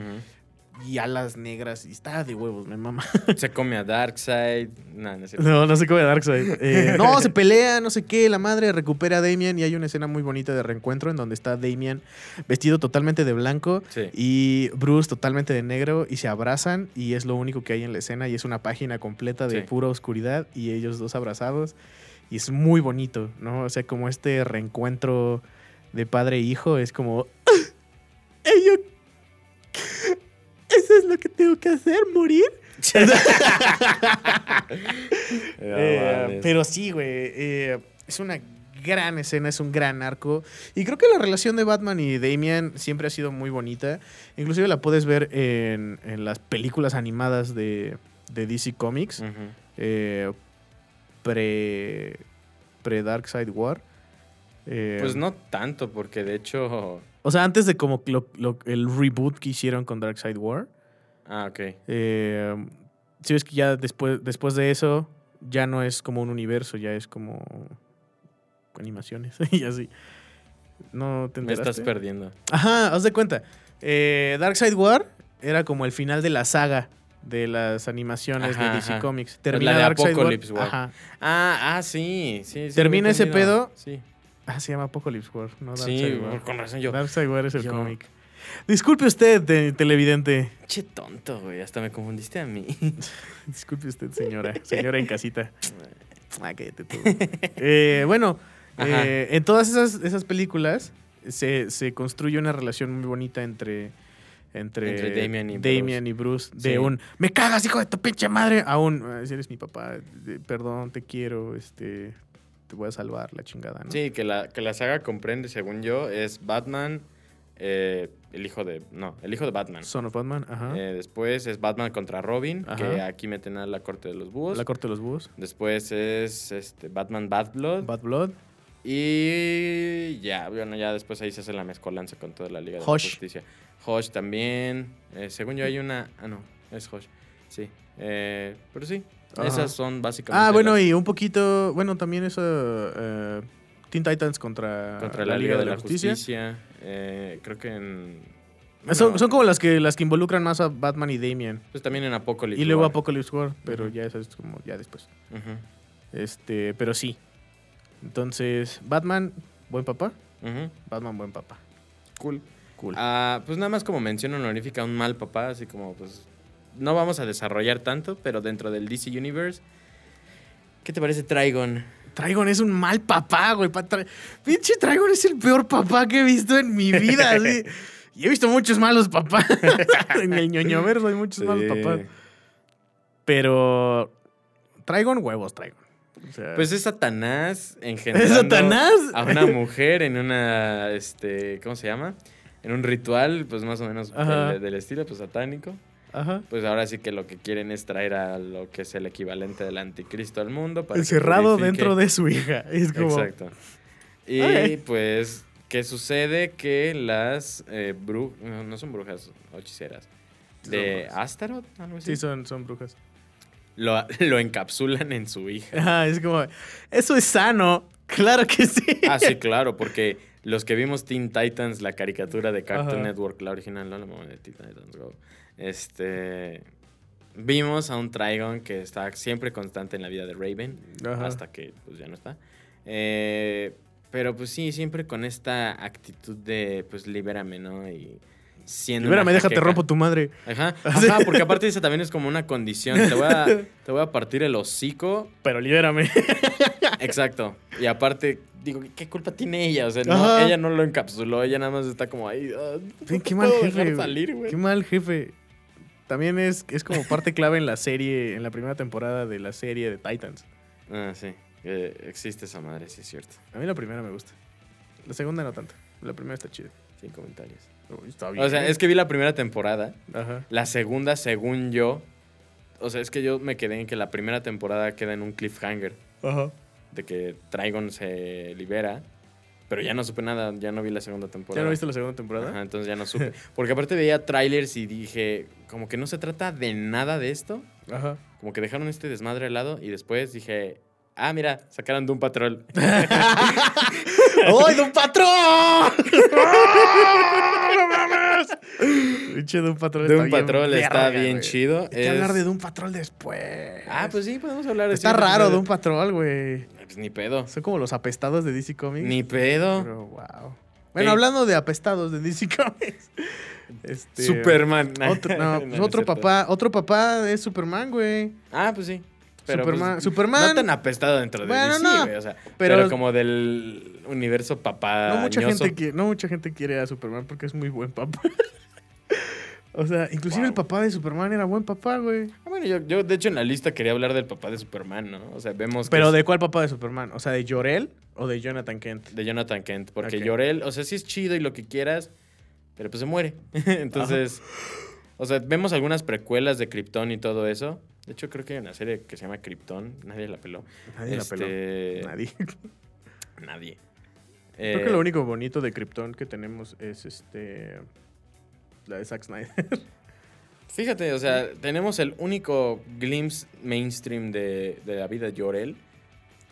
alas negras y está de huevos, me mama. Se come a Darkseid. No, no cierto. No, no sé cómo de Darkseid. Eh, no, se pelea, no sé qué. La madre recupera a Damian y hay una escena muy bonita de reencuentro en donde está Damian vestido totalmente de blanco Sí. y Bruce totalmente de negro y se abrazan y es lo único que hay en la escena y es una página completa de Sí. pura oscuridad y ellos dos abrazados y es muy bonito, ¿no? O sea, como este reencuentro de padre e hijo es como... "Ah, Ello... Eso es lo que tengo que hacer, morir. Eh, pero sí, güey. eh, es una gran escena, es un gran arco. Y creo que la relación de Batman y Damian siempre ha sido muy bonita. Inclusive la puedes ver en, en las películas animadas de, de DC Comics. Ujú. eh, pre, pre Dark Side War. Eh, Pues no tanto, porque de hecho. O sea, antes de como lo- lo- el reboot que hicieron con Dark Side War. Ah, ok. Eh, si ves que ya después, después de eso ya no es como un universo, ya es como animaciones y así. No te Me estás perdiendo. Ajá, haz de cuenta. Eh, Dark Side War era como el final de la saga de las animaciones Ajá, de DC ajá. Comics. la Termina de Darkseid Apocalypse War. Ah, ah, sí. sí, sí Termina ese pedo. Sí. Ah, se llama Apocalypse War, no Sí, Darkseid War. con razón yo. Darkseid War es el cómic. Disculpe usted, te- televidente. Che tonto, güey. Hasta me confundiste a mí. Disculpe usted, señora. Señora en casita. Ah, cállate tú. Eh, bueno, eh, en todas esas, esas películas se, se construye una relación muy bonita entre, entre, Entre Damian y Bruce. Damian y Bruce. De Sí. un, me cagas, hijo de tu pinche madre, a un, "Ah, si eres mi papá, perdón, te quiero, este, te voy a salvar, la chingada, ¿no? Sí, que la, que la saga comprende, según yo, es Batman, eh, el hijo de. No, el hijo de Batman. Son of Batman, ajá. Eh, después es Batman contra Robin, que aquí meten a la corte de los búhos. la corte de los búhos. Después es este, Batman Bad Blood. Bad Blood. Y ya, bueno, ya después ahí se hace la mezcolanza con toda la Liga de la. Justicia. Hush también. eh, según yo hay una... Ah, no, es Hush. Sí. Eh, pero sí, Ajá. esas son básicamente Ah, bueno, las- y un poquito, bueno, también eso, eh, Teen Titans contra, contra la, Liga, de la, Justicia. eh, creo que en... Son, bueno, son como las que, las que involucran más a Batman y Damian. Pues también en Apocalypse. Y luego War. Apocalypse War, pero ya eso es como ya después. Este, pero sí. Entonces, Batman, buen papá. Batman, buen papá. Cool. Cool. Ah, pues nada más como mención honorífica, un mal papá, así como pues no vamos a desarrollar tanto, pero dentro del DC Universe, ¿qué te parece Trigon? Trigon es un mal papá, güey. Tra- Pinche Trigon es el peor papá que he visto en mi vida. así. Y he visto muchos malos papás. en el ñoño verso hay muchos malos papás. Pero. Trigon huevos, Trigon. O sea, Pues es Satanás engendrando ¿Es Satanás? a una mujer en una, este, ¿cómo se llama? En un ritual, pues más o menos del, del estilo, pues satánico. Ajá. Pues ahora sí que lo que quieren es traer a lo que es el equivalente del anticristo al mundo. Para que Encerrado dentro de su hija. Es como. Exacto. Y pues, ¿qué sucede? Que las brujas, no, no son brujas hechiceras, de. Astaroth, algo así, Sí, son, son brujas. lo, lo encapsulan en su hija. Ajá, es como. Eso es sano. Claro que sí. Ah, sí, claro, porque los que vimos Teen Titans, la caricatura de Cartoon Ajá. Network, la original, no la mamá de Teen Titans Go, este, vimos a un Trigon que está siempre constante en la vida de Raven, Ajá. hasta que pues ya no está. Eh, pero pues sí, siempre con esta actitud de pues libérame, ¿no? Y siendo Libérame, una déjate rompo tu madre. Ajá, ajá, porque aparte esa también es como una condición. Te voy a, te voy a partir el hocico Pero libérame. Exacto. Y aparte, digo, ¿qué culpa tiene ella? O sea, no, ella no lo encapsuló, ella nada más está como ahí. ah, no qué mal jefe. salir. Qué mal jefe. También es, es como parte clave en la serie, en la primera temporada de la serie de Titans. Ah, sí. eh, existe esa madre, sí es cierto. A mí la primera me gusta. La segunda no tanto. La primera está chida. Sin comentarios. Uy, está bien. O sea, es que vi la primera temporada. Ajá. La segunda, según yo. O sea, es que yo me quedé en que la primera temporada queda en un cliffhanger. Ajá. De que Trigon se libera. Pero ya no supe nada, ya no vi la segunda temporada. ¿Ya no viste la segunda temporada? Ajá, entonces ya no supe. Porque aparte veía trailers y dije, como que no se trata de nada de esto. Ajá. Como que dejaron este desmadre al lado y después dije, ah, mira, sacaron Doom Patrol. ¡Ay, de un patrón! ¡No mames! Pinche Patrol Doom está bien Patrol está bien chido. Hay que hablar de Doom Patrol después. Ah, pues sí, podemos hablar de Está raro episodio. Doom Patrol, güey. Pues ni pedo. Son como los apestados de DC Comics. Ni pedo. Pero, wow. Bueno, hablando de apestados de DC Comics. Este, Superman. Otro, no, pues No, otro papá, otro papá es Superman, güey. Ah, pues sí. Pero Superman- pues, Superman- No tan apestado dentro de Bueno, DC, no, o sea, pero- pero, como del universo papá. no, mucha gente quiere, no mucha gente quiere a Superman porque es muy buen papá. o sea, inclusive Wow. el papá de Superman era buen papá, güey. Ah, bueno, yo, yo de hecho en la lista quería hablar del papá de Superman, ¿no? O sea, vemos que Pero es ¿de cuál papá de Superman? O sea, ¿de Jorel o de Jonathan Kent? de Jonathan Kent. Porque Ok. Llorel, o sea, sí es chido y lo que quieras, pero pues se muere. Entonces, o sea, vemos algunas precuelas de Krypton y todo eso. De hecho, creo que hay una serie que se llama Krypton. Nadie la peló. Nadie la peló. Este, Nadie. Nadie. Creo Eh, que lo único bonito de Krypton que tenemos es este. La de Zack Snyder. Fíjate, o sea, tenemos el único glimpse mainstream de, de la vida de Jorel.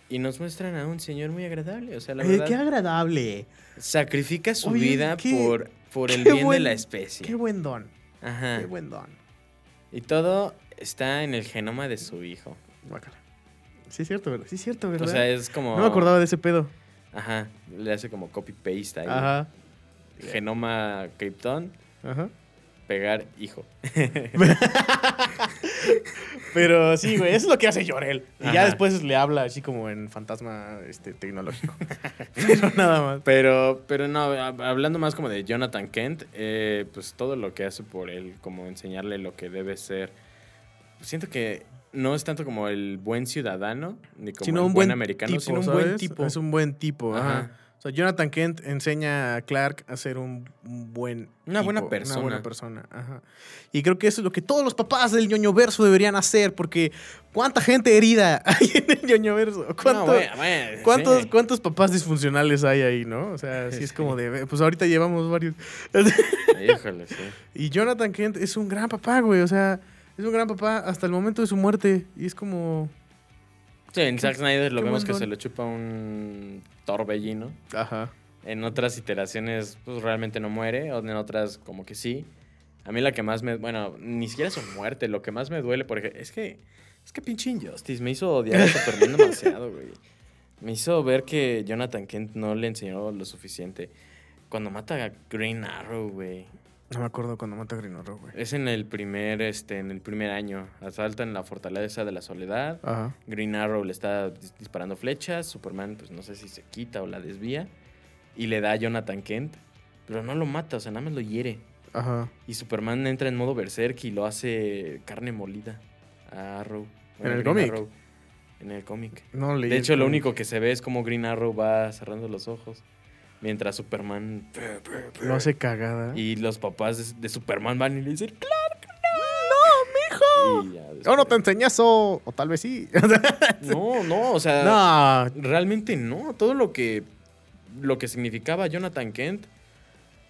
Y nos muestran a un señor muy agradable. O sea, la Eh, verdad, qué agradable. sacrifica su Oye, vida qué- por, por el bien buen- de la especie. Qué buen don. Ajá. Qué buen don. Y todo está en el genoma de su hijo. Sí, es cierto, ¿verdad? Sí, es cierto, ¿verdad? O sea, es como. No me acordaba de ese pedo. Ajá. Le hace como copy-paste ahí. Ajá. Genoma Krypton, Ajá. pegar hijo. Pero sí, güey, eso es lo que hace Llorel. Y ya después le habla así como en fantasma este, tecnológico. Pero nada más. Pero, pero no, hab- hablando más como de Jonathan Kent, eh, pues todo lo que hace por él, como enseñarle lo que debe ser. Siento que no es tanto como el buen ciudadano, ni como Sino el un buen buen americano, tipo, sino un buen ¿sabes? tipo. Es un buen tipo, ajá. Ajá. O sea, Jonathan Kent enseña a Clark a ser un, buen Una buena persona. Una buena persona, ajá. Y creo que eso es lo que todos los papás del ñoño verso deberían hacer, porque ¿cuánta gente herida hay en el ñoño verso? ¿Cuánto- No, bueno, bueno, ¿Cuántos, sí. ¿Cuántos papás disfuncionales hay ahí, no? O sea, sí es como de, pues ahorita llevamos varios. Híjole, sí. Y Jonathan Kent es un gran papá, güey. O sea, es un gran papá hasta el momento de su muerte. Y es como. Sí, en Zack Snyder lo vemos que se lo chupa un torbellino. Ajá. En otras iteraciones, pues realmente no muere, o en otras como que sí. A mí la que más me... Bueno, ni siquiera su muerte, lo que más me duele, porque es que... Es que pinche Injustice me hizo odiar a Superman demasiado, güey. Me hizo ver que Jonathan Kent no le enseñó lo suficiente. Cuando mata a Green Arrow, güey. No me acuerdo cuando mata a Green Arrow, güey. Es en el primer, este, en el primer año. Asaltan la fortaleza de la soledad. Ajá. Green Arrow le está dis- disparando flechas. Superman, pues no sé si se quita o la desvía. Y le da a Jonathan Kent. Pero no lo mata, o sea, nada más lo hiere. Ajá. Y Superman entra en modo berserk y lo hace carne molida a Arrow. ¿En el cómic? Arrow. En el cómic. No leí De hecho, lo único que se ve es como Green Arrow va cerrando los ojos. Mientras Superman... Lo hace cagada. Y los papás de, de Superman van y le dicen, ¡Clark, ¡No, mijo! no! Y ya Yo no te después- enseñé eso. O tal vez sí. No, no, o sea... no. Realmente no. Todo lo que, lo que significaba Jonathan Kent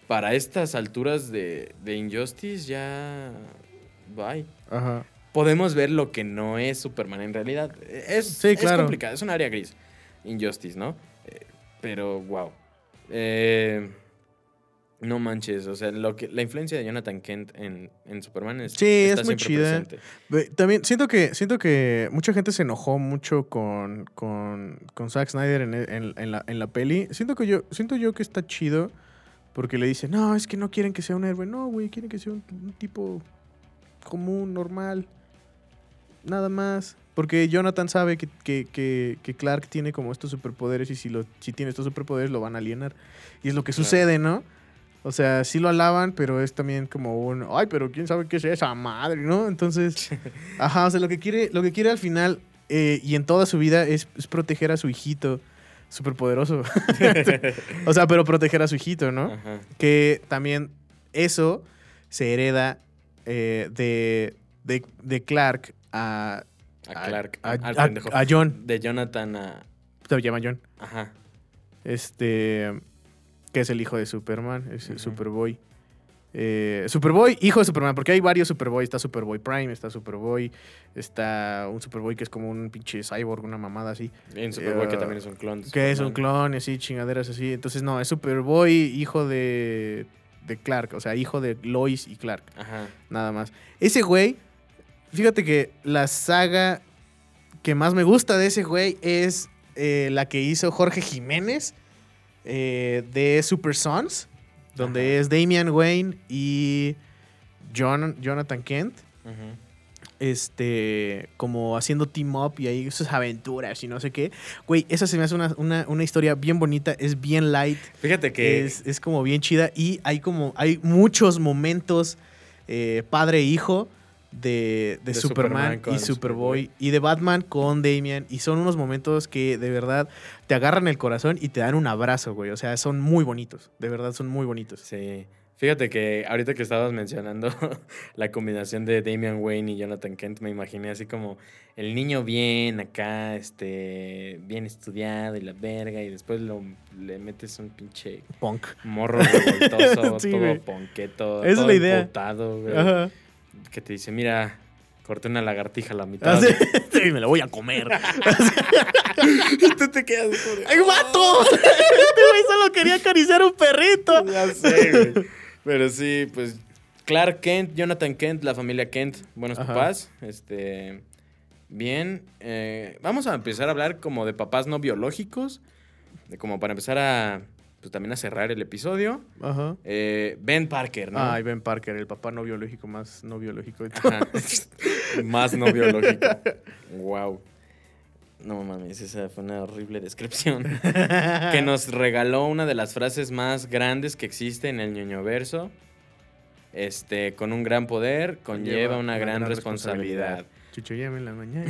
para estas alturas de, de Injustice ya... Bye. Ajá. Podemos ver lo que no es Superman en realidad. Es, Sí, es claro. complicado, es un área gris. Injustice, ¿no? Eh, pero, wow. Eh, no manches, o sea, lo que, la influencia de Jonathan Kent en, en Superman es, Sí, está es muy chida. presente. También siento que, siento que mucha gente se enojó mucho con, con, con Zack Snyder en, en- en la, en la peli. Siento que yo, siento yo que está chido porque le dicen, no, es que no quieren que sea un héroe. No, güey, quieren que sea un, un tipo común, normal. Nada más. Porque Jonathan sabe que, que- que- que Clark tiene como estos superpoderes y si, lo, si tiene estos superpoderes lo van a alienar. Y es lo que Claro. sucede, ¿no? O sea, sí lo alaban, pero es también como un, ay, pero quién sabe qué es esa madre, ¿no? Entonces, ajá, o sea, lo que quiere, lo que quiere al final eh, y en toda su vida es, es proteger a su hijito superpoderoso. o sea, pero proteger a su hijito, ¿no? Ajá. Que también eso se hereda eh, de, de, de Clark a, A Clark, a, al a- pendejo. a John. De Jonathan a... Se llama John. Ajá. Este. Que es el hijo de Superman, es el Ujú. Superboy. Eh, Superboy, hijo de Superman, porque hay varios Superboy. Está Superboy Prime, está Superboy, está un Superboy que es como un pinche cyborg, una mamada así. En Superboy, que Eh, también es un clon. Que es un clon, y así, chingaderas así. Entonces, no, es Superboy, hijo de, de Clark, o sea, hijo de Lois y Clark, Ajá. nada más. Ese güey, fíjate que la saga que más me gusta de ese güey es eh, la que hizo Jorge Jiménez eh, de Super Sons, donde Ajá. es Damian Wayne y John, Jonathan Kent. Este, como haciendo team up y ahí sus aventuras y no sé qué. Güey, esa se me hace una, una- una historia bien bonita, es bien light, Fíjate que... es, es como bien chida y hay como, hay muchos momentos eh, padre e hijo de, de De Superman, y Superboy y de Batman con Damian y son unos momentos que de verdad te agarran el corazón y te dan un abrazo, güey. O sea, son muy bonitos, de verdad son muy bonitos. Sí. Fíjate que ahorita que estabas mencionando la combinación de Damian Wayne y Jonathan Kent, me imaginé así como el niño bien acá, este, bien estudiado y la verga, y después lo, le metes un pinche Punk. morro revoltoso, Sí, todo güey. ponqueto, es todo la idea. emputado, güey, Ajá. Que te dice, mira, corté una lagartija a la mitad. Sí, me lo voy a comer. y tú te quedas de, ¡Ay, vato! Este güey solo quería acariciar un perrito. Ya sé, güey. Pero sí, pues Clark Kent, Jonathan Kent, la familia Kent, buenos Ajá. papás. Este, bien, eh, vamos a empezar a hablar como de papás no biológicos, de como para empezar a, pues también a cerrar el episodio. Ajá. Eh, ben Parker, ¿no? Ay, Ben Parker, el papá no biológico más no biológico de todo. Ajá. Más no biológico. Wow. No mames, esa fue una horrible descripción. que nos regaló una de las frases más grandes que existe en el ñoño verso. Este, con un gran poder conlleva una, gran, responsabilidad. Chucho, llame en la mañana.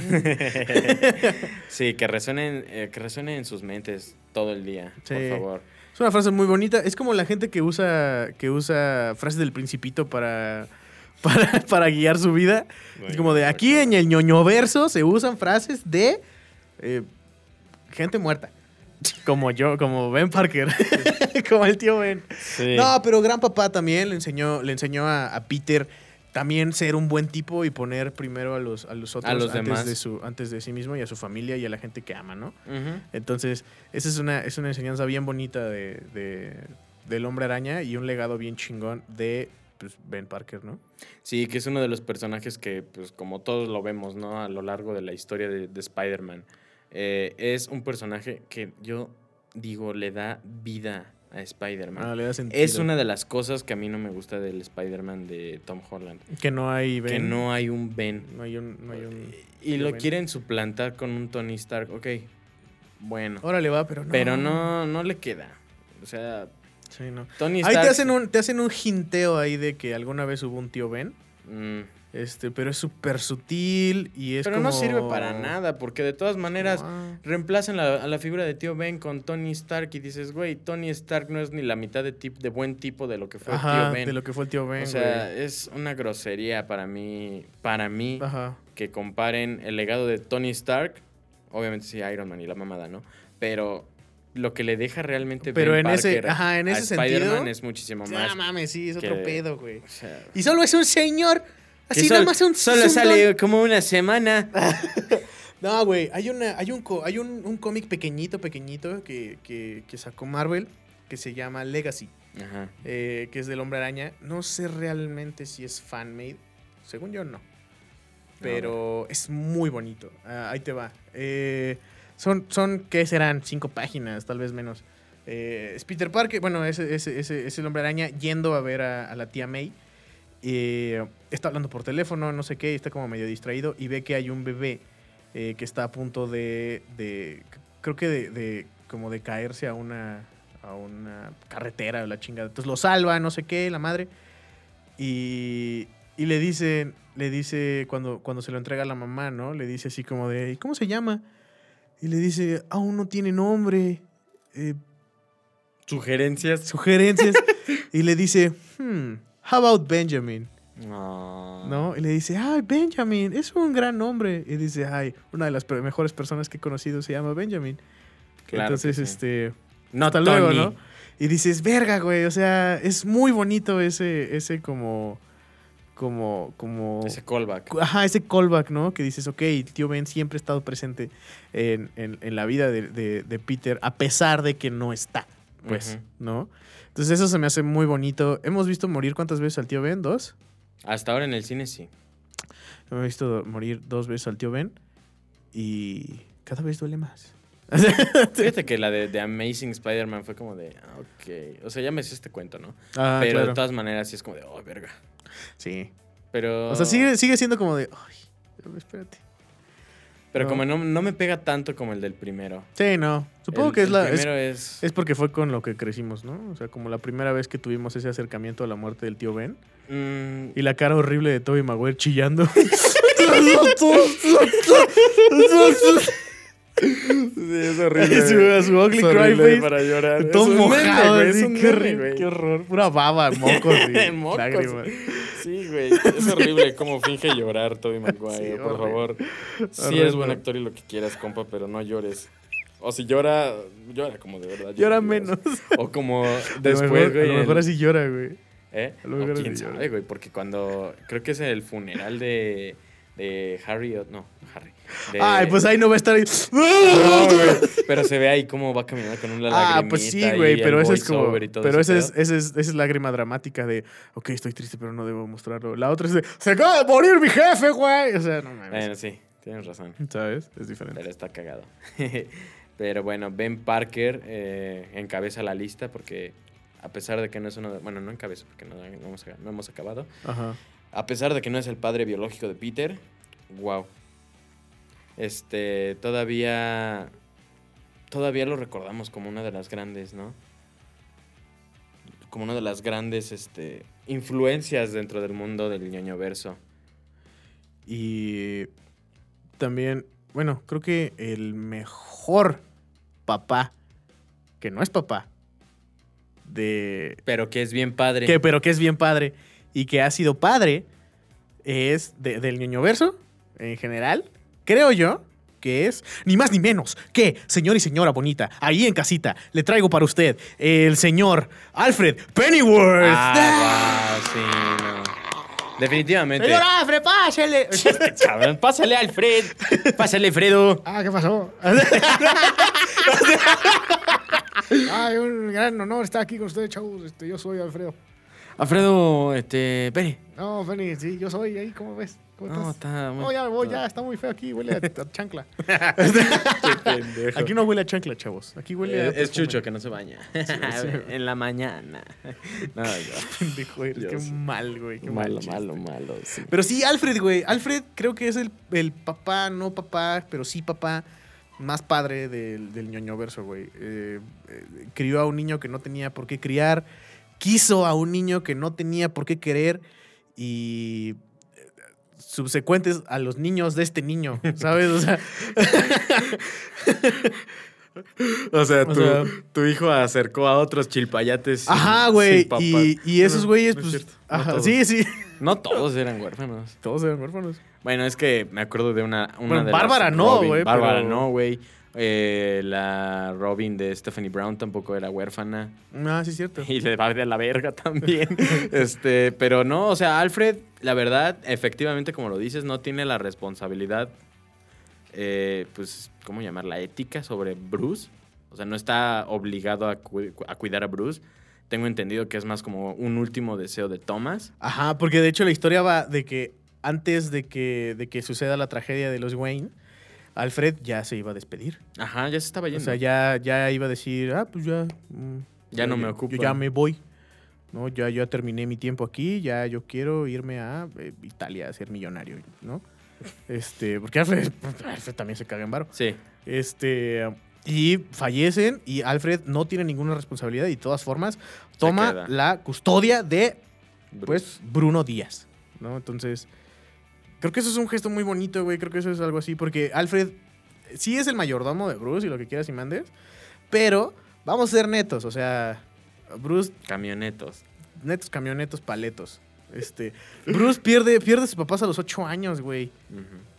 sí, que resuenen, eh, que resuene en sus mentes todo el día, Sí. por favor. Es una frase muy bonita. Es como la gente que usa, que usa frases del principito para, para, para guiar su vida. es como de aquí en el ñoño verso se usan frases de eh, gente muerta. Como yo, como Ben Parker. como el tío Ben. Sí. No, pero gran papá también le enseñó, le enseñó a, a Peter también ser un buen tipo y poner primero a los, a los otros los antes, demás. de su, antes de sí mismo y a su familia y a la gente que ama, ¿no? Entonces, esa es una, es una enseñanza bien bonita de, de- del hombre araña y un legado bien chingón de pues, Ben Parker, ¿no? Sí, que es uno de los personajes que, pues, como todos lo vemos, ¿no? A lo largo de la historia de, de Spider-Man. eh, es un personaje que yo digo le da vida a Spider-Man. Ah, le da sentido. es una de las cosas que a mí no me gusta del Spider-Man de Tom Holland. Que no hay Ben. Que no hay un Ben. No hay un... No hay un Y lo Ben. quieren suplantar con un Tony Stark. Ok, bueno. Órale, va, pero no. Pero no, no le queda. O sea, Sí, no. Tony Ahí Stark... te hacen, un, te hacen un hinteo ahí de que alguna vez hubo un tío Ben. Mm, Este, pero es súper sutil y es pero no sirve para nada, porque de todas maneras... Reemplazan la- a la figura de tío Ben con Tony Stark y dices, güey, Tony Stark no es ni la mitad de, tip, de buen tipo de lo que fue Ajá, tío Ben. de lo que fue el tío Ben, o sea, güey. es una grosería para mí, para mí, Ajá. que comparen el legado de Tony Stark, obviamente sí, Iron Man y la mamada, ¿no? Pero lo que le deja realmente Pero Ben en ese- Parker ajá, en a ese Spider-Man sentido- es muchísimo más. mames, sí, es que- otro pedo, güey. o sea, Y solo es un señor. Así nada más un Solo un sale don. como una semana. No, güey, hay, una, hay, un, hay un, un cómic pequeñito, pequeñito que, que, que sacó Marvel que se llama Legacy, Ajá. eh, que es del Hombre Araña. No sé realmente si es fan-made. Según yo, no. Pero es muy bonito. Ah, ahí te va. Eh, son, son, ¿qué serán? Cinco páginas, tal vez menos. Eh, es Peter Parker, bueno, ese, ese, ese- es el Hombre Araña yendo a ver a, a la tía May. Eh, está hablando por teléfono, no sé qué, está como medio distraído y ve que hay un bebé eh, que está a punto de, de- creo que de, de- como de caerse a una, a una carretera o la chingada. Entonces lo salva, no sé qué, la madre. Y, y le dice, le dice cuando, cuando se lo entrega a la mamá, ¿no? Le dice así como de, ¿y cómo se llama? Y le dice, aún no tiene nombre. eh, Sugerencias. sugerencias. y le dice, hmm, how about Benjamin? No. ¿No? Y le dice, ay, Benjamin, es un gran nombre. Y dice, ay, una de las mejores personas que he conocido se llama Benjamin. Claro Entonces, sí. este, No, hasta luego, Tony. ¿no? Y dices, verga, güey, o sea, es muy bonito ese, ese como, como, como... Ese callback. Ajá, ese callback, ¿no? Que dices, ok, tío Ben siempre ha estado presente en, en- en la vida de, de- de Peter, a pesar de que no está, pues. ¿no? Entonces eso se me hace muy bonito. ¿Hemos visto morir cuántas veces al tío Ben? ¿Dos? Hasta ahora en el cine sí. Hemos visto morir dos veces al tío Ben y cada vez duele más. Fíjate que la de, de Amazing Spider-Man fue como de, ah, ok. O sea, ya me hice este cuento, ¿no? Ah, Pero claro. de todas maneras sí es como de, oh, verga. Sí. Pero. O sea, sigue, sigue siendo como de, ay, espérate. Pero no. como no, no me pega tanto como el del primero. Sí, no. Supongo El- que es el la... Es, primero es. es porque fue con lo que crecimos, ¿no? O sea, como la primera vez que tuvimos ese acercamiento a la muerte del tío Ben. mm, Y la cara horrible de Toby Maguire chillando. sí, es horrible. su, güey. su ugly Es cry horrible face. para llorar. Todo Es mojado, güey, es un qué, horrible, qué horror. Pura baba, mocos y Mocos. lágrimas. Sí, güey. Es horrible cómo finge llorar Tobey Maguire, Sí, por horrible. favor. Sí Horrendo. eres buen actor y lo que quieras, compa, pero no llores. O si llora, llora como de verdad. Llora menos. O como después, güey. a lo mejor así llora, güey. ¿Eh? a lo mejor O así quién llora. sabe, güey, porque cuando... Creo que es el funeral de, de Harry... o- No. De- Ay, pues ahí no va a estar ahí. No. Pero se ve ahí cómo va caminando con una Ah, lagrimita pues sí, güey, pero ese es como. Pero ese ese es, ese, es, esa es lágrima dramática de, ok, estoy triste, pero no debo mostrarlo. La otra es de, se acaba de morir mi jefe, güey. O sea, no mames. Bueno, sí, tienes razón. ¿Sabes? Es diferente. Pero está cagado. Pero bueno, Ben Parker eh, encabeza la lista porque a pesar de que no es uno de... Bueno, no encabeza porque no, no hemos, no hemos acabado. Ajá. A pesar de que no es el padre biológico de Peter, wow. Este, todavía... Todavía lo recordamos como una de las grandes, ¿no? Como una de las grandes este, influencias dentro del mundo del ñoño verso. Y también, bueno, creo que el mejor papá, que no es papá, de. Pero que es bien padre. Que, pero que es bien padre y que ha sido padre, es de- del ñoño verso en general, creo yo. Que es ni más ni menos que, señor y señora bonita, ahí en casita, le traigo para usted el señor Alfred Pennyworth. Ah, wow, sí, no. Definitivamente. Señor Alfred, pásele. Cabrón, pásale, Alfred. Pásale, Alfredo. Ah, ¿qué pasó? Ay, un gran honor estar aquí con ustedes, chavos. Este, yo soy Alfredo. Alfredo, este, Peri. No, Fanny, sí, yo soy ahí, ¿cómo ves? ¿Cómo No, estás? está muy... No, ya me voy, ya, está muy feo aquí, huele a, a chancla. Qué pendejo. Aquí no huele a chancla, chavos. Aquí huele a. Es. Chucho que no se baña. sí. en la mañana. No, yo- Pendejo, eres, qué mal, güey. Qué mal malo, malo, malo. sí. Pero sí, Alfred, güey. Alfred creo que es el, el papá, no papá, pero sí papá más padre del, del ñoño verso, güey. Eh, eh, crió a un niño que no tenía por qué criar, quiso a un niño que no tenía por qué querer y eh, subsecuentes a los niños de este niño, ¿sabes? O sea, O sea, O tu, sea- tu hijo acercó a otros chilpayates. ajá, güey. Y, y esos güeyes, no pues. ajá, sí, sí. No todos eran huérfanos. Todos eran huérfanos. Bueno, es que me acuerdo de una. una Bueno, de Bárbara las no, güey, Bárbara no, güey. Eh, la Robin de Stephanie Brown tampoco era huérfana. Ah, sí, es cierto. Y le va de la verga también. este, pero no, o sea, Alfred, la verdad, efectivamente, como lo dices, no tiene la responsabilidad, eh, pues, ¿cómo llamarla? Ética sobre Bruce. O sea, no está obligado a, cu- a cuidar a Bruce. Tengo entendido que es más como un último deseo de Thomas. Ajá, porque de hecho la historia va de que antes de que, de que suceda la tragedia de los Wayne, Alfred ya se iba a despedir. Ajá, ya se estaba O yendo. sea, ya, ya iba a decir, ah, pues ya. mm, Ya no me ocupo. Yo ya me voy. ¿no? Ya, ya terminé mi tiempo aquí, ya yo quiero irme a eh, Italia a ser millonario, ¿no? Este, porque Alfred, Alfred también se caga en varo. Sí. Este, y fallecen y Alfred no tiene ninguna responsabilidad y de todas formas toma la custodia de pues Bruno Díaz, ¿no? Entonces, creo que eso es un gesto muy bonito, güey. Creo que eso es algo así, porque Alfred sí es el mayordomo de Bruce y lo que quieras y mandes, pero vamos a ser netos, o sea, Bruce, Camionetos. netos, camionetos, paletos. Este, Bruce pierde, pierde a sus papás a los ocho años, güey,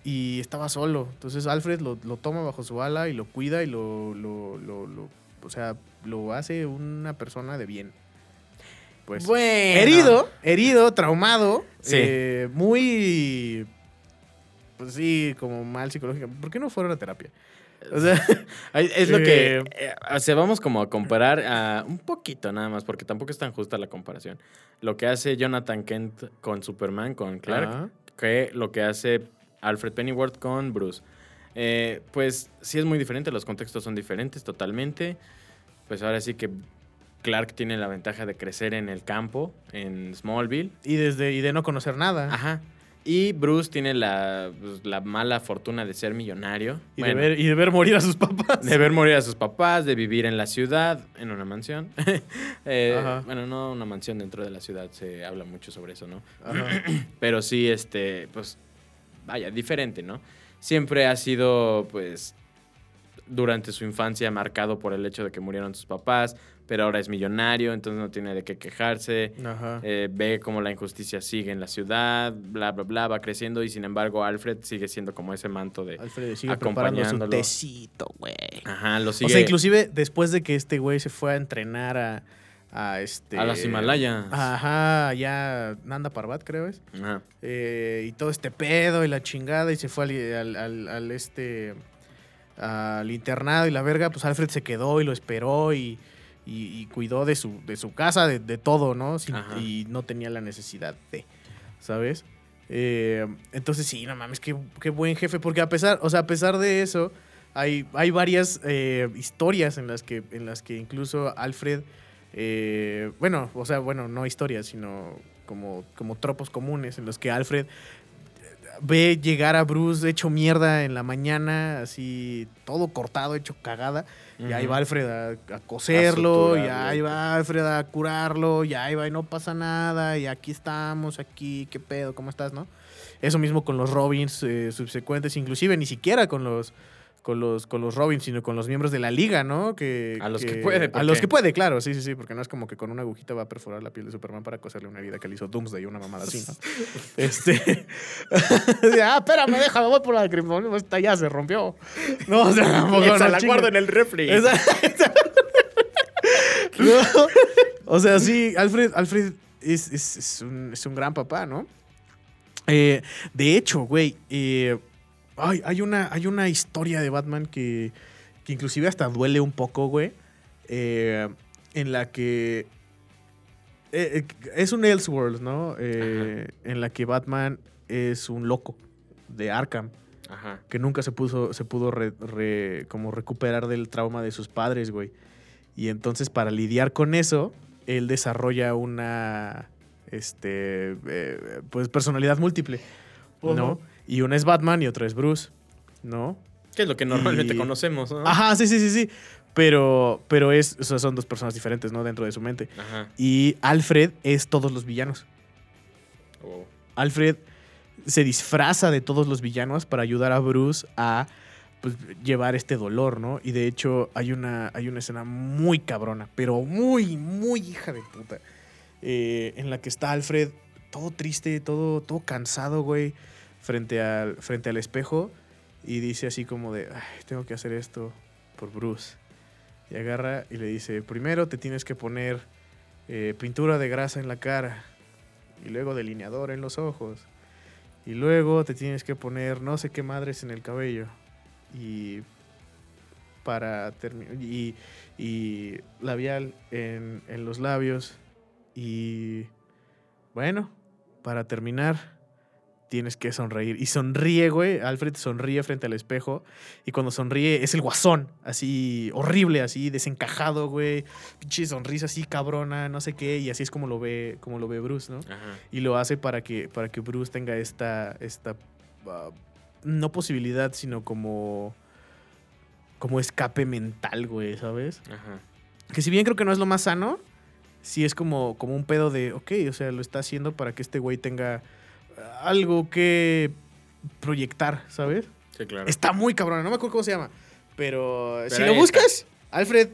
y estaba solo. Entonces Alfred lo, lo toma bajo su ala y lo cuida y lo, lo- lo- o sea, lo hace una persona de bien. Pues, Bueno. herido, herido, traumado, Sí. eh, muy, pues sí, como mal psicológicamente. ¿Por qué no fueron a terapia? O sea, Es lo que. Eh, eh, o sea, vamos como a comparar a un poquito nada más, porque tampoco es tan justa la comparación. Lo que hace Jonathan Kent con Superman, con Clark, Ajá. que lo que hace Alfred Pennyworth con Bruce. Eh, pues sí es muy diferente, los contextos son diferentes totalmente. Pues ahora sí que Clark tiene la ventaja de crecer en el campo, en Smallville. y desde y de no conocer nada. Ajá. Y Bruce tiene la, pues, la mala fortuna de ser millonario. Y, Bueno, de ver, y de ver morir a sus papás. de ver morir a sus papás, de vivir en la ciudad, en una mansión. Eh, Ajá. bueno, no una mansión dentro de la ciudad, se habla mucho sobre eso, ¿no? Ajá. Pero sí, este, pues, vaya, diferente, ¿no? Siempre ha sido, pues, durante su infancia marcado por el hecho de que murieron sus papás, pero ahora es millonario, entonces no tiene de qué quejarse. Ajá. Eh, ve cómo la injusticia sigue en la ciudad, bla, bla, bla, va creciendo y sin embargo Alfred sigue siendo como ese manto de... Alfred sigue preparando su acompañándolo. tecito, güey. Ajá, lo sigue O sea, inclusive después de que este güey se fue a entrenar a, a este... a las Himalayas. Ajá, ya Nanda Parbat, creo es. Ajá. Eh, y todo este pedo y la chingada y se fue al, al- al- al este al internado y la verga, pues Alfred se quedó y lo esperó y, y- y cuidó de su, de su casa, de, de todo, ¿no? Sin- y no tenía la necesidad de, ¿sabes? Eh, entonces sí, no mames, qué, qué buen jefe, porque a pesar, o sea, a pesar de eso, hay, hay varias eh, historias en las que, en las que incluso Alfred, eh, bueno, o sea, bueno, no historias, sino como, como tropos comunes en los que Alfred ve llegar a Bruce hecho mierda en la mañana, así todo cortado, hecho cagada. Y ahí va Alfred a, a coserlo, y suturarlo. ahí va Alfred a curarlo, y ahí va y no pasa nada, y aquí estamos, aquí, qué pedo, ¿cómo estás, no? Eso mismo con los Robins eh, subsecuentes, inclusive ni siquiera con los con los con los Robins, sino con los miembros de la liga, ¿no? Que, A los que puede, A ¿por los que puede, claro, sí, sí, sí, porque no es como que con una agujita va a perforar la piel de Superman para coserle una herida que le hizo Doomsday, una mamada así, ¿no? este. ah, espérame, déjame, voy por la criptonita, esta ya se rompió. No, o sea, tampoco, Esa no la chingues. guardo en el refri. Esa- esa- No, O sea, sí, Alfred, Alfred es, es- es un, es un gran papá, ¿no? Eh, de hecho, güey, eh, ay, hay, una, hay una historia de Batman que, que inclusive hasta duele un poco, güey. eh, en la que eh, eh, es un Elseworlds, ¿no? Eh, en la que Batman es un loco de Arkham Ajá. que nunca se puso se pudo re- re- como recuperar del trauma de sus padres, güey. Y entonces para lidiar con eso, él desarrolla una este eh, pues personalidad múltiple, ¿no? Ujú. Y una es Batman y otra es Bruce, ¿no? Que es lo que normalmente Y- conocemos, ¿no? Ajá, sí, sí, sí, sí. Pero, pero es, o sea, son dos personas diferentes, ¿no? Dentro de su mente. Ajá. Y Alfred es todos los villanos. Oh. Alfred se disfraza de todos los villanos para ayudar a Bruce a pues, llevar este dolor, ¿no? Y de hecho hay una, hay una escena muy cabrona, pero muy, muy hija de puta, eh, en la que está Alfred todo triste, todo, todo cansado, güey, frente al, frente al espejo y dice así como de, "Ay, tengo que hacer esto por Bruce. Y agarra y le dice, primero te tienes que poner eh, pintura de grasa en la cara y luego delineador en los ojos. Y luego te tienes que poner no sé qué madres en el cabello. Y para. Y, y labial en, en los labios. Y bueno, para terminar, tienes que sonreír. Y sonríe, güey. Alfred sonríe frente al espejo. Y cuando sonríe es el guasón. Así horrible, así desencajado, güey. Pinche sonrisa así cabrona, no sé qué. Y así es como lo ve, como lo ve Bruce, ¿no? Ajá. y lo hace para que, para que Bruce tenga esta, esta ah, no posibilidad, sino como, como escape mental, güey, ¿sabes? Ajá. Que si bien creo que no es lo más sano, sí es como, como un pedo de, ok, o sea, lo está haciendo para que este güey tenga algo que proyectar, ¿sabes? Sí, claro. Está muy cabrón, no me acuerdo cómo se llama, pero, si lo está. buscas, Alfred